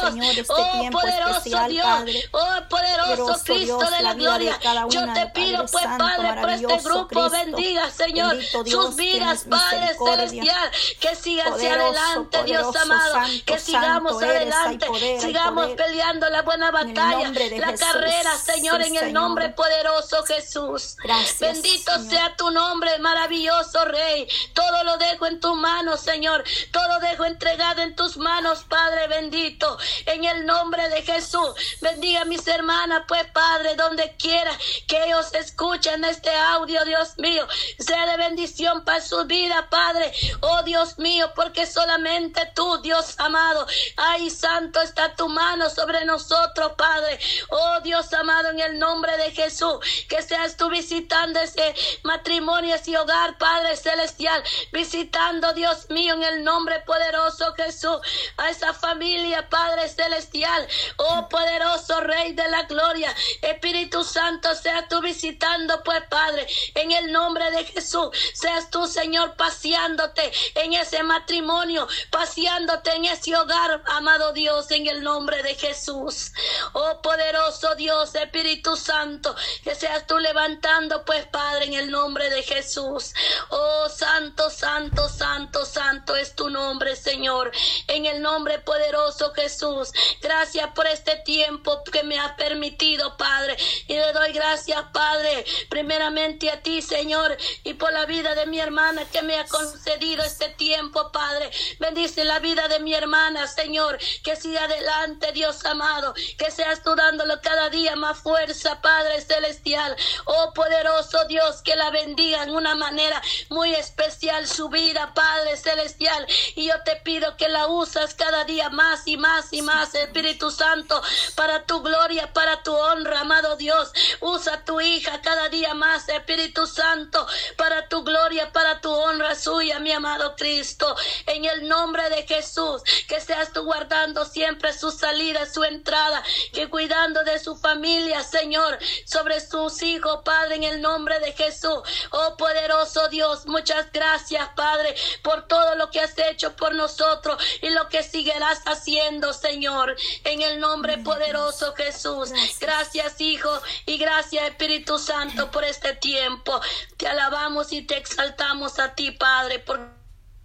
Oh poderoso Dios, oh poderoso Cristo de la gloria. Yo te pido pues, Padre, por este grupo, bendiga, Señor, sus vidas, Padre celestial, que sigan hacia adelante, Dios amado, que sigamos adelante, sigamos peleando la buena batalla la carrera, Señor, en el nombre poderoso Jesús. Bendito sea tu nombre, maravilloso Rey. Todo lo dejo en tus manos, Señor. Todo dejo entregado en tus manos, Padre bendito. En el nombre de Jesús. Bendiga a mis hermanas, pues, Padre, donde quiera que ellos escuchen este audio, Dios mío. Sea de bendición para su vida, Padre. Oh Dios mío, porque solamente tú, Dios amado. Ay, santo está tu mano sobre nosotros, Padre. Oh Dios amado, en el nombre de Jesús, que seas tú visitando ese matrimonio, ese hogar, Padre Celestial, visitando, Dios mío, en el nombre poderoso Jesús, a esa familia, Padre Celestial, oh poderoso Rey de la Gloria, Espíritu Santo, seas tú visitando, pues Padre, en el nombre de Jesús, seas tú, Señor, paseándote en ese matrimonio, paseándote en ese hogar, amado Dios, en el nombre de Jesús. Oh poderoso Dios, Espíritu Santo, que seas tú levantando, pues Padre, en el nombre de Jesús. Oh Santo, Santo, Santo, Santo es tu nombre, Señor. En el nombre poderoso Jesús. Gracias por este tiempo que me has permitido, Padre. Y le doy gracias, Padre, primeramente a ti, Señor, y por la vida de mi hermana que me ha concedido este tiempo, Padre. Bendice la vida de mi hermana, Señor, que siga adelante, Dios amado, que seas tú dando cada día más fuerza, Padre Celestial. Oh poderoso Dios, que la bendiga en una manera muy especial su vida, Padre Celestial. Y yo te pido que la usas cada día más y más y más, Espíritu Santo, para tu gloria, para tu honra, amado Dios. Usa tu hija cada día más, Espíritu Santo, para tu gloria, para tu honra suya, mi amado Cristo. En el nombre de Jesús, que seas tú guardando siempre su salida, su entrada, que cuida cuidando de su familia, Señor, sobre sus hijos, Padre, en el nombre de Jesús. Oh poderoso Dios, muchas gracias, Padre, por todo lo que has hecho por nosotros y lo que seguirás haciendo, Señor, en el nombre poderoso Jesús. Gracias, Hijo, y gracias, Espíritu Santo, por este tiempo. Te alabamos y te exaltamos a ti, Padre,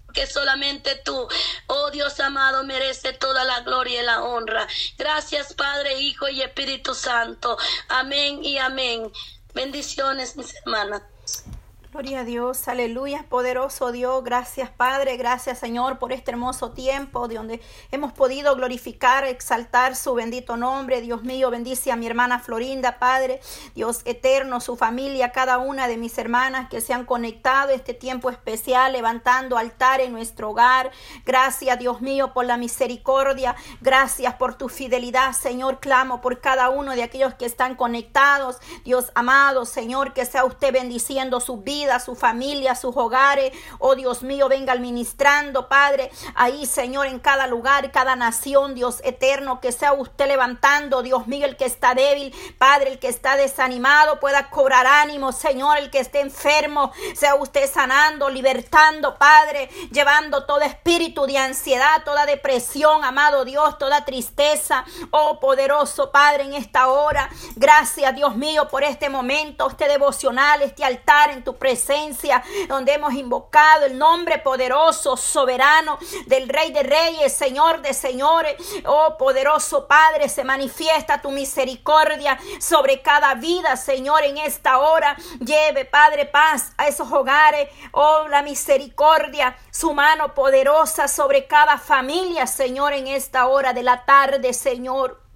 porque solamente tú, oh Dios amado, merece toda la gloria y la honra. Gracias, Padre, Hijo y Espíritu Santo. Amén y amén. Bendiciones, mis hermanas. Gloria a Dios, aleluya, poderoso Dios, gracias Padre, gracias Señor por este hermoso tiempo de donde hemos podido glorificar, exaltar su bendito nombre. Dios mío, bendice a mi hermana Florinda, Padre, Dios eterno, su familia, cada una de mis hermanas que se han conectado este tiempo especial, levantando altar en nuestro hogar. Gracias Dios mío por la misericordia, gracias por tu fidelidad, Señor, clamo por cada uno de aquellos que están conectados. Dios amado, Señor, que sea usted bendiciendo su vida su familia, sus hogares. Oh Dios mío, venga administrando, Padre, ahí, Señor, en cada lugar, cada nación, Dios eterno, que sea usted levantando, Dios mío, el que está débil, Padre, el que está desanimado, pueda cobrar ánimo, Señor, el que esté enfermo, sea usted sanando, libertando, Padre, llevando todo espíritu de ansiedad, toda depresión, amado Dios, toda tristeza, oh poderoso Padre, en esta hora. Gracias, Dios mío, por este momento, este devocional, este altar en tu presencia presencia, donde hemos invocado el nombre poderoso, soberano del Rey de Reyes, Señor de Señores. Oh poderoso Padre, se manifiesta tu misericordia sobre cada vida, Señor, en esta hora. Lleve, Padre, paz a esos hogares. Oh, la misericordia, su mano poderosa sobre cada familia, Señor, en esta hora de la tarde, Señor.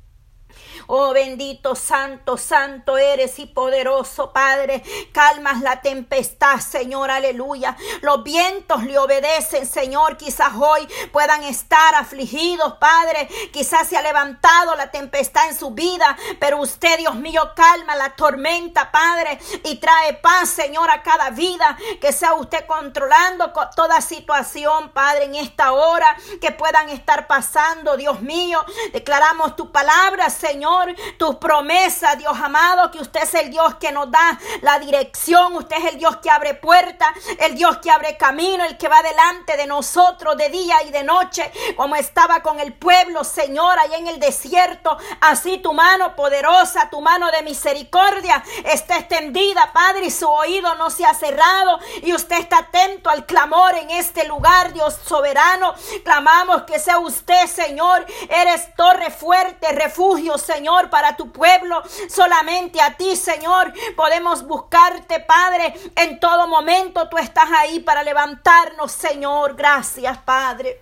Oh bendito, santo, santo eres y poderoso Padre. Calmas la tempestad, Señor, aleluya. Los vientos le obedecen, Señor. Quizás hoy puedan estar afligidos, Padre. Quizás se ha levantado la tempestad en su vida, pero usted, Dios mío, calma la tormenta, Padre, y trae paz, Señor, a cada vida. Que sea usted controlando toda situación, Padre, en esta hora que puedan estar pasando, Dios mío. Declaramos tu palabra, Señor tus promesas, Dios amado, que usted es el Dios que nos da la dirección, usted es el Dios que abre puertas, el Dios que abre camino, el que va delante de nosotros de día y de noche, como estaba con el pueblo, Señor, allá en el desierto, así tu mano poderosa, tu mano de misericordia está extendida, Padre, y su oído no se ha cerrado, y usted está atento al clamor en este lugar, Dios soberano, clamamos que sea usted, Señor, eres torre fuerte, refugio, Señor, Señor, para tu pueblo. Solamente a ti, Señor, podemos buscarte, Padre. En todo momento tú estás ahí para levantarnos, Señor. Gracias, Padre.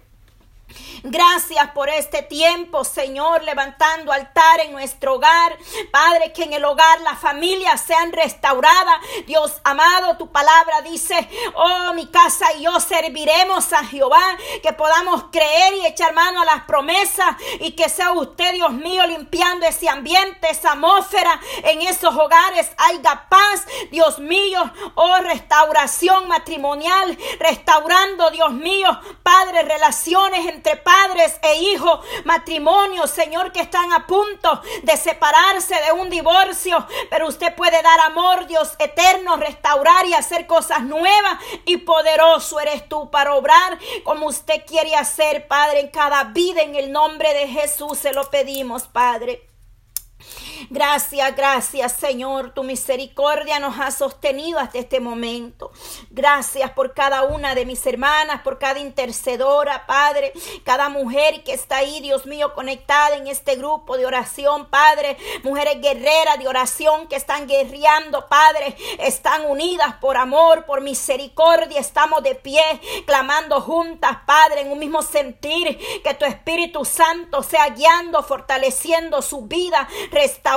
Gracias por este tiempo, Señor, levantando altar en nuestro hogar. Padre, que en el hogar las familias sean restauradas. Dios amado, tu palabra dice, oh, mi casa y yo serviremos a Jehová. Que podamos creer y echar mano a las promesas y que sea usted, Dios mío, limpiando ese ambiente, esa atmósfera en esos hogares. Haya paz, Dios mío, oh, restauración matrimonial, restaurando, Dios mío, Padre, relaciones entre padres e hijos, matrimonios, Señor, que están a punto de separarse de un divorcio, pero usted puede dar amor, Dios eterno, restaurar y hacer cosas nuevas y poderoso eres tú para obrar como usted quiere hacer, Padre, en cada vida, en el nombre de Jesús se lo pedimos, Padre. Gracias, gracias Señor, tu misericordia nos ha sostenido hasta este momento. Gracias por cada una de mis hermanas, por cada intercedora, Padre, cada mujer que está ahí, Dios mío, conectada en este grupo de oración, Padre. Mujeres guerreras de oración que están guerreando, Padre, están unidas por amor, por misericordia. Estamos de pie, clamando juntas, Padre, en un mismo sentir, que tu Espíritu Santo sea guiando, fortaleciendo su vida, restaurando,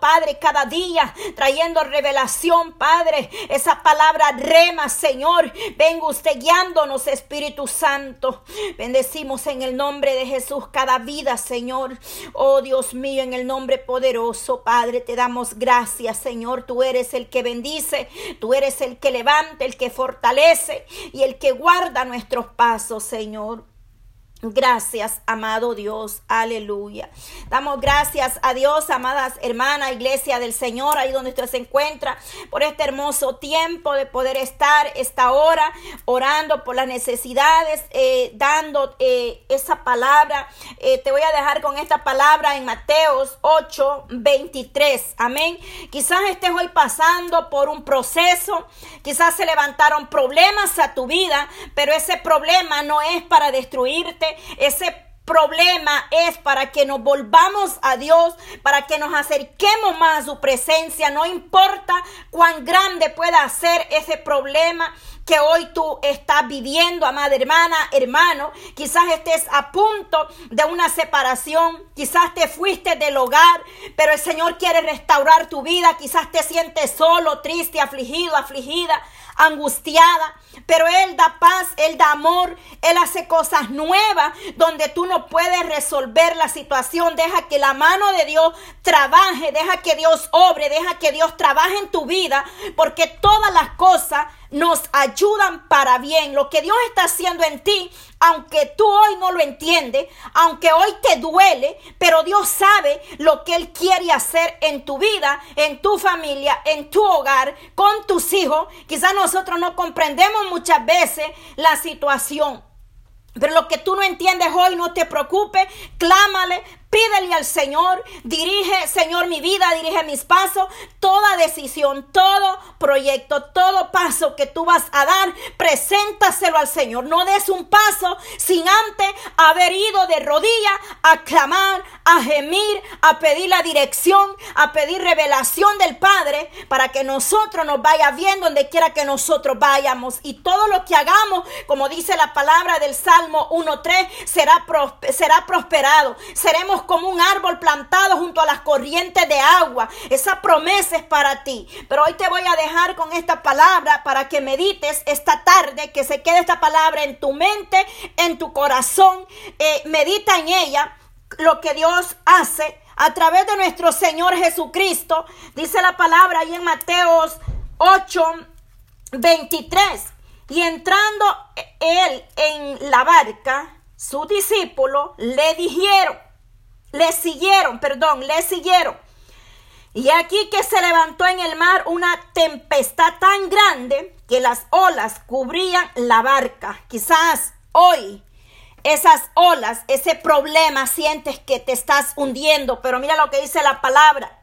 Padre, cada día, trayendo revelación, Padre, esa palabra rema, Señor. Venga usted guiándonos, Espíritu Santo. Bendecimos en el nombre de Jesús cada vida, Señor. Oh Dios mío, en el nombre poderoso, Padre, te damos gracias, Señor. Tú eres el que bendice, tú eres el que levanta, el que fortalece y el que guarda nuestros pasos, Señor. Gracias, amado Dios. Aleluya. Damos gracias a Dios, amadas hermanas, iglesia del Señor, ahí donde usted se encuentra, por este hermoso tiempo de poder estar esta hora orando por las necesidades, eh, dando eh, esa palabra. Eh, te voy a dejar con esta palabra en Mateos 8, 23. Amén. Quizás estés hoy pasando por un proceso, quizás se levantaron problemas a tu vida, pero ese problema no es para destruirte ese problema es para que nos volvamos a Dios, para que nos acerquemos más a su presencia. No importa cuán grande pueda ser ese problema que hoy tú estás viviendo, amada hermana, hermano. Quizás estés a punto de una separación, quizás te fuiste del hogar, pero el Señor quiere restaurar tu vida. Quizás te sientes solo, triste, afligido, afligida angustiada, pero Él da paz, Él da amor, Él hace cosas nuevas donde tú no puedes resolver la situación. Deja que la mano de Dios trabaje, deja que Dios obre, deja que Dios trabaje en tu vida, porque todas las cosas nos ayudan para bien. Lo que Dios está haciendo en ti, aunque tú hoy no lo entiendes, aunque hoy te duele, pero Dios sabe lo que Él quiere hacer en tu vida, en tu familia, en tu hogar, con tus hijos. Quizás nosotros no comprendemos muchas veces la situación. Pero lo que tú no entiendes hoy, no te preocupes, clámale, Pídele al Señor, dirige, Señor, mi vida, dirige mis pasos, toda decisión, todo proyecto, todo paso que tú vas a dar, preséntaselo al Señor. No des un paso sin antes haber ido de rodillas a clamar, a gemir, a pedir la dirección, a pedir revelación del Padre para que nosotros nos vaya bien donde quiera que nosotros vayamos. Y todo lo que hagamos, como dice la palabra del Salmo 1.3, será, será prosperado. Seremos como un árbol plantado junto a las corrientes de agua. Esa promesa es para ti. Pero hoy te voy a dejar con esta palabra para que medites esta tarde, que se quede esta palabra en tu mente, en tu corazón. Eh, medita en ella lo que Dios hace a través de nuestro Señor Jesucristo. Dice la palabra ahí en Mateos 8, 23. Y entrando él en la barca, sus discípulos le dijeron, le siguieron, perdón, le siguieron. Y aquí que se levantó en el mar una tempestad tan grande que las olas cubrían la barca. Quizás hoy esas olas, ese problema, sientes que te estás hundiendo, pero mira lo que dice la palabra.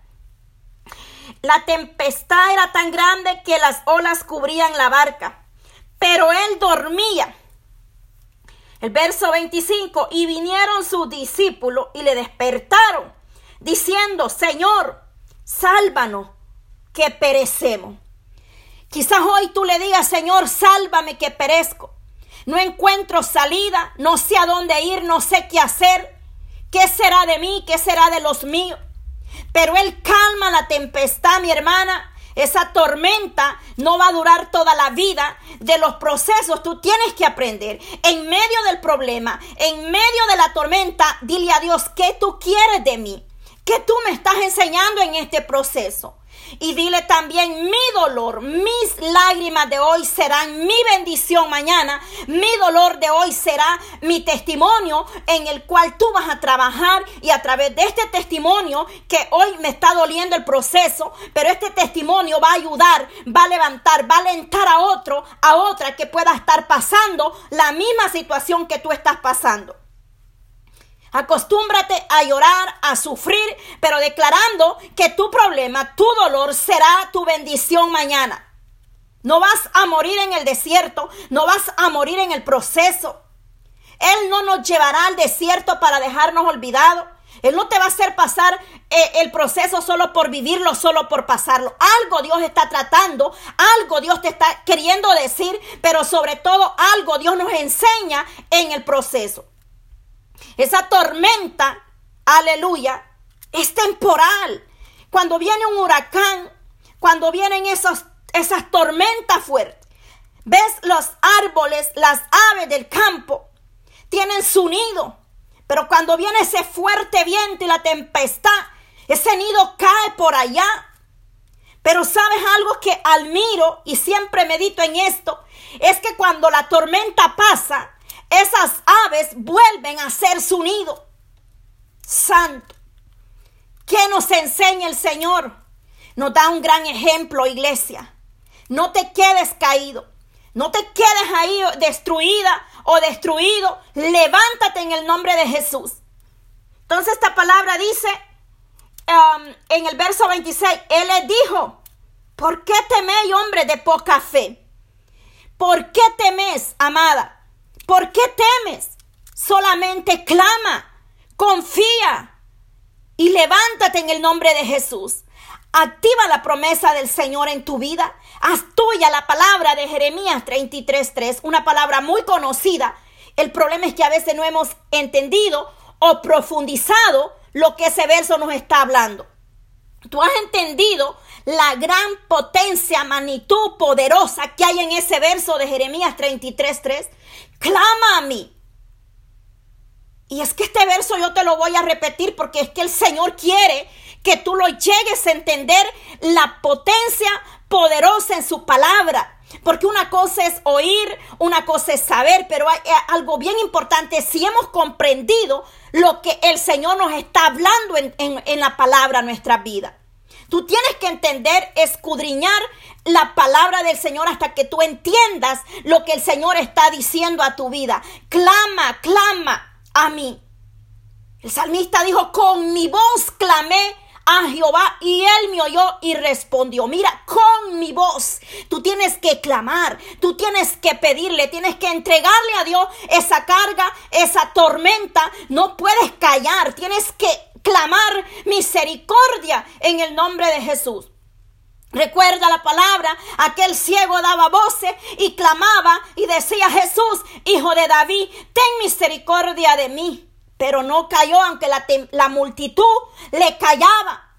La tempestad era tan grande que las olas cubrían la barca, pero él dormía. El verso 25, y vinieron sus discípulos y le despertaron, diciendo, Señor, sálvanos, que perecemos. Quizás hoy tú le digas, Señor, sálvame, que perezco. No encuentro salida, no sé a dónde ir, no sé qué hacer. ¿Qué será de mí? ¿Qué será de los míos? Pero Él calma la tempestad, mi hermana, esa tormenta no va a durar toda la vida de los procesos. Tú tienes que aprender. En medio del problema, en medio de la tormenta, dile a Dios, ¿qué tú quieres de mí? ¿Qué tú me estás enseñando en este proceso? Y dile también, mi mis lágrimas de hoy serán mi bendición mañana. Mi dolor de hoy será mi testimonio en el cual tú vas a trabajar y a través de este testimonio que hoy me está doliendo el proceso, pero este testimonio va a ayudar, va a levantar, va a alentar a otro, a otra que pueda estar pasando la misma situación que tú estás pasando. Acostúmbrate a llorar, a sufrir, pero declarando que tu problema, tu dolor será tu bendición mañana. No vas a morir en el desierto, no vas a morir en el proceso. Él no nos llevará al desierto para dejarnos olvidados. Él no te va a hacer pasar eh, el proceso solo por vivirlo, solo por pasarlo. Algo Dios está tratando, algo Dios te está queriendo decir, pero sobre todo algo Dios nos enseña en el proceso. Esa tormenta, aleluya, es temporal. Cuando viene un huracán, cuando vienen esos, esas tormentas fuertes, ves los árboles, las aves del campo, tienen su nido. Pero cuando viene ese fuerte viento y la tempestad, ese nido cae por allá. Pero sabes algo que admiro y siempre medito en esto, es que cuando la tormenta pasa, esas aves vuelven a hacer su nido. Santo. ¿Qué nos enseña el Señor? Nos da un gran ejemplo, iglesia. No te quedes caído. No te quedes ahí destruida o destruido. Levántate en el nombre de Jesús. Entonces esta palabra dice um, en el verso 26, Él le dijo, ¿por qué teméis, hombre de poca fe? ¿Por qué temes, amada? ¿Por qué temes? Solamente clama, confía y levántate en el nombre de Jesús. Activa la promesa del Señor en tu vida. Haz tuya la palabra de Jeremías 33.3, una palabra muy conocida. El problema es que a veces no hemos entendido o profundizado lo que ese verso nos está hablando. Tú has entendido la gran potencia, magnitud poderosa que hay en ese verso de Jeremías 33.3. Clama a mí. Y es que este verso yo te lo voy a repetir porque es que el Señor quiere que tú lo llegues a entender la potencia poderosa en su palabra. Porque una cosa es oír, una cosa es saber, pero hay algo bien importante, si hemos comprendido lo que el Señor nos está hablando en, en la palabra nuestra vida. Tú tienes que entender, escudriñar la palabra del Señor hasta que tú entiendas lo que el Señor está diciendo a tu vida. Clama, clama a mí. El salmista dijo, con mi voz clamé a Jehová y él me oyó y respondió. Mira, con mi voz tú tienes que clamar, tú tienes que pedirle, tienes que entregarle a Dios esa carga, esa tormenta. No puedes callar, tienes que clamar misericordia en el nombre de Jesús. Recuerda la palabra, aquel ciego daba voces y clamaba y decía Jesús, hijo de David, ten misericordia de mí pero no cayó aunque la, la, multitud le callaba.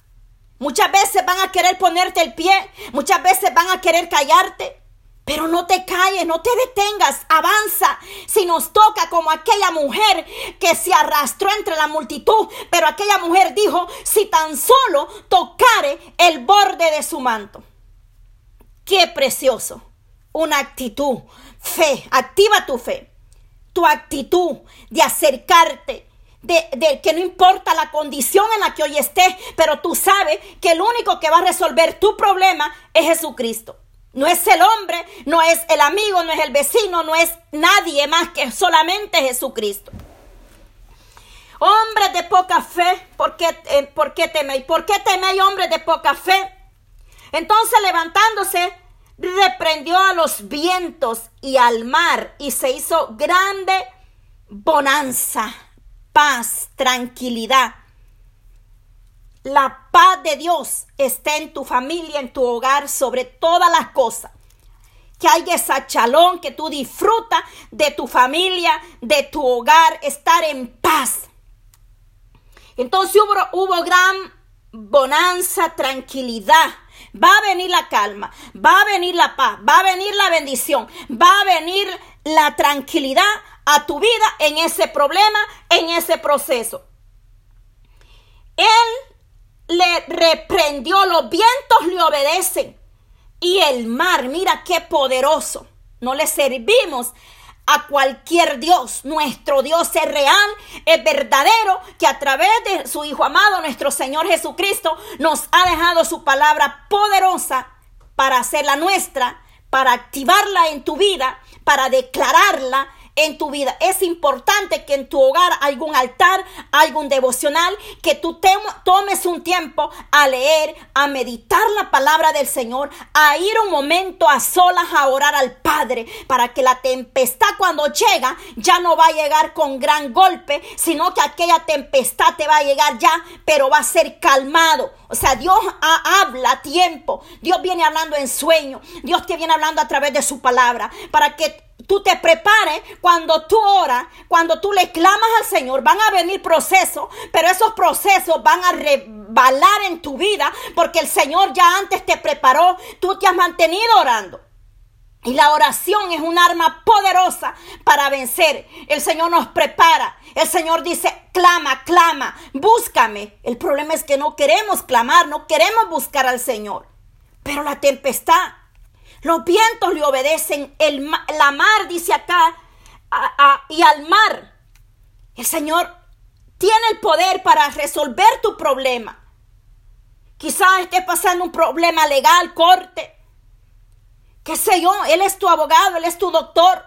Muchas veces van a querer ponerte el pie, muchas veces van a querer callarte, pero no te calles, no te detengas, avanza. Si nos toca como aquella mujer que se arrastró entre la multitud, pero aquella mujer dijo, si tan solo tocare el borde de su manto. Qué precioso. Una actitud, fe, activa tu fe, tu actitud de acercarte, de, que no importa la condición en la que hoy estés, pero tú sabes que el único que va a resolver tu problema es Jesucristo. No es el hombre, no es el amigo, no es el vecino, no es nadie más que solamente Jesucristo. Hombres de poca fe, ¿por qué, eh, ¿por qué teméis? ¿Por qué teméis hombres de poca fe? Entonces levantándose, reprendió a los vientos y al mar y se hizo grande bonanza paz, tranquilidad. La paz de Dios está en tu familia, en tu hogar, sobre todas las cosas. Que haya esa chalón, que tú disfrutas de tu familia, de tu hogar, estar en paz. Entonces hubo, hubo gran bonanza, tranquilidad. Va a venir la calma, va a venir la paz, va a venir la bendición, va a venir la tranquilidad a tu vida en ese problema, en ese proceso. Él le reprendió, los vientos le obedecen. Y el mar, mira qué poderoso. No le servimos a cualquier Dios. Nuestro Dios es real, es verdadero, que a través de su Hijo amado, nuestro Señor Jesucristo, nos ha dejado su palabra poderosa para hacerla nuestra, para activarla en tu vida, para declararla en tu vida. Es importante que en tu hogar un altar, algún devocional, que tú tomes un tiempo a leer, a meditar la palabra del Señor, a ir un momento a solas a orar al Padre, para que la tempestad cuando llega ya no va a llegar con gran golpe, sino que aquella tempestad te va a llegar ya, pero va a ser calmado. O sea, Dios habla a tiempo. Dios viene hablando en sueño. Dios te viene hablando a través de su palabra para que tú te prepares cuando tú oras, cuando tú le clamas al Señor, van a venir procesos, pero esos procesos van a rebalar en tu vida porque el Señor ya antes te preparó, tú te has mantenido orando. Y la oración es un arma poderosa para vencer. El Señor nos prepara. El Señor dice, clama, clama, búscame. El problema es que no queremos clamar, no queremos buscar al Señor. Pero la tempestad los vientos le obedecen. El, la mar, dice acá, y al mar. El Señor tiene el poder para resolver tu problema. Quizás estés pasando un problema legal, corte. ¿Qué sé yo? Él es tu abogado, Él es tu doctor.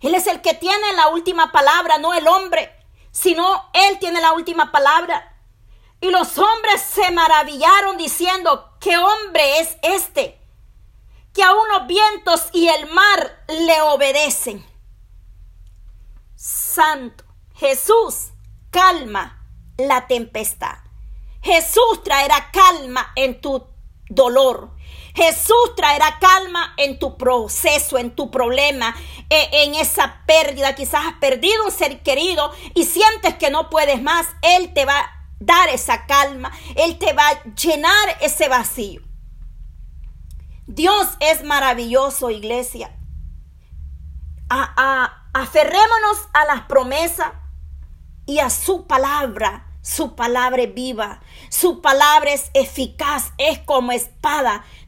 Él es el que tiene la última palabra, no el hombre, sino Él tiene la última palabra. Y los hombres se maravillaron diciendo, ¿qué hombre es este? Que a unos vientos y el mar le obedecen. Santo, Jesús calma la tempestad. Jesús traerá calma en tu dolor. Jesús traerá calma en tu proceso, en tu problema, e, en esa pérdida. Quizás has perdido un ser querido y sientes que no puedes más. Él te va a dar esa calma. Él te va a llenar ese vacío. Dios es maravilloso, iglesia. aferrémonos a las promesas y a su palabra. Su palabra es viva, su palabra es eficaz, es como espada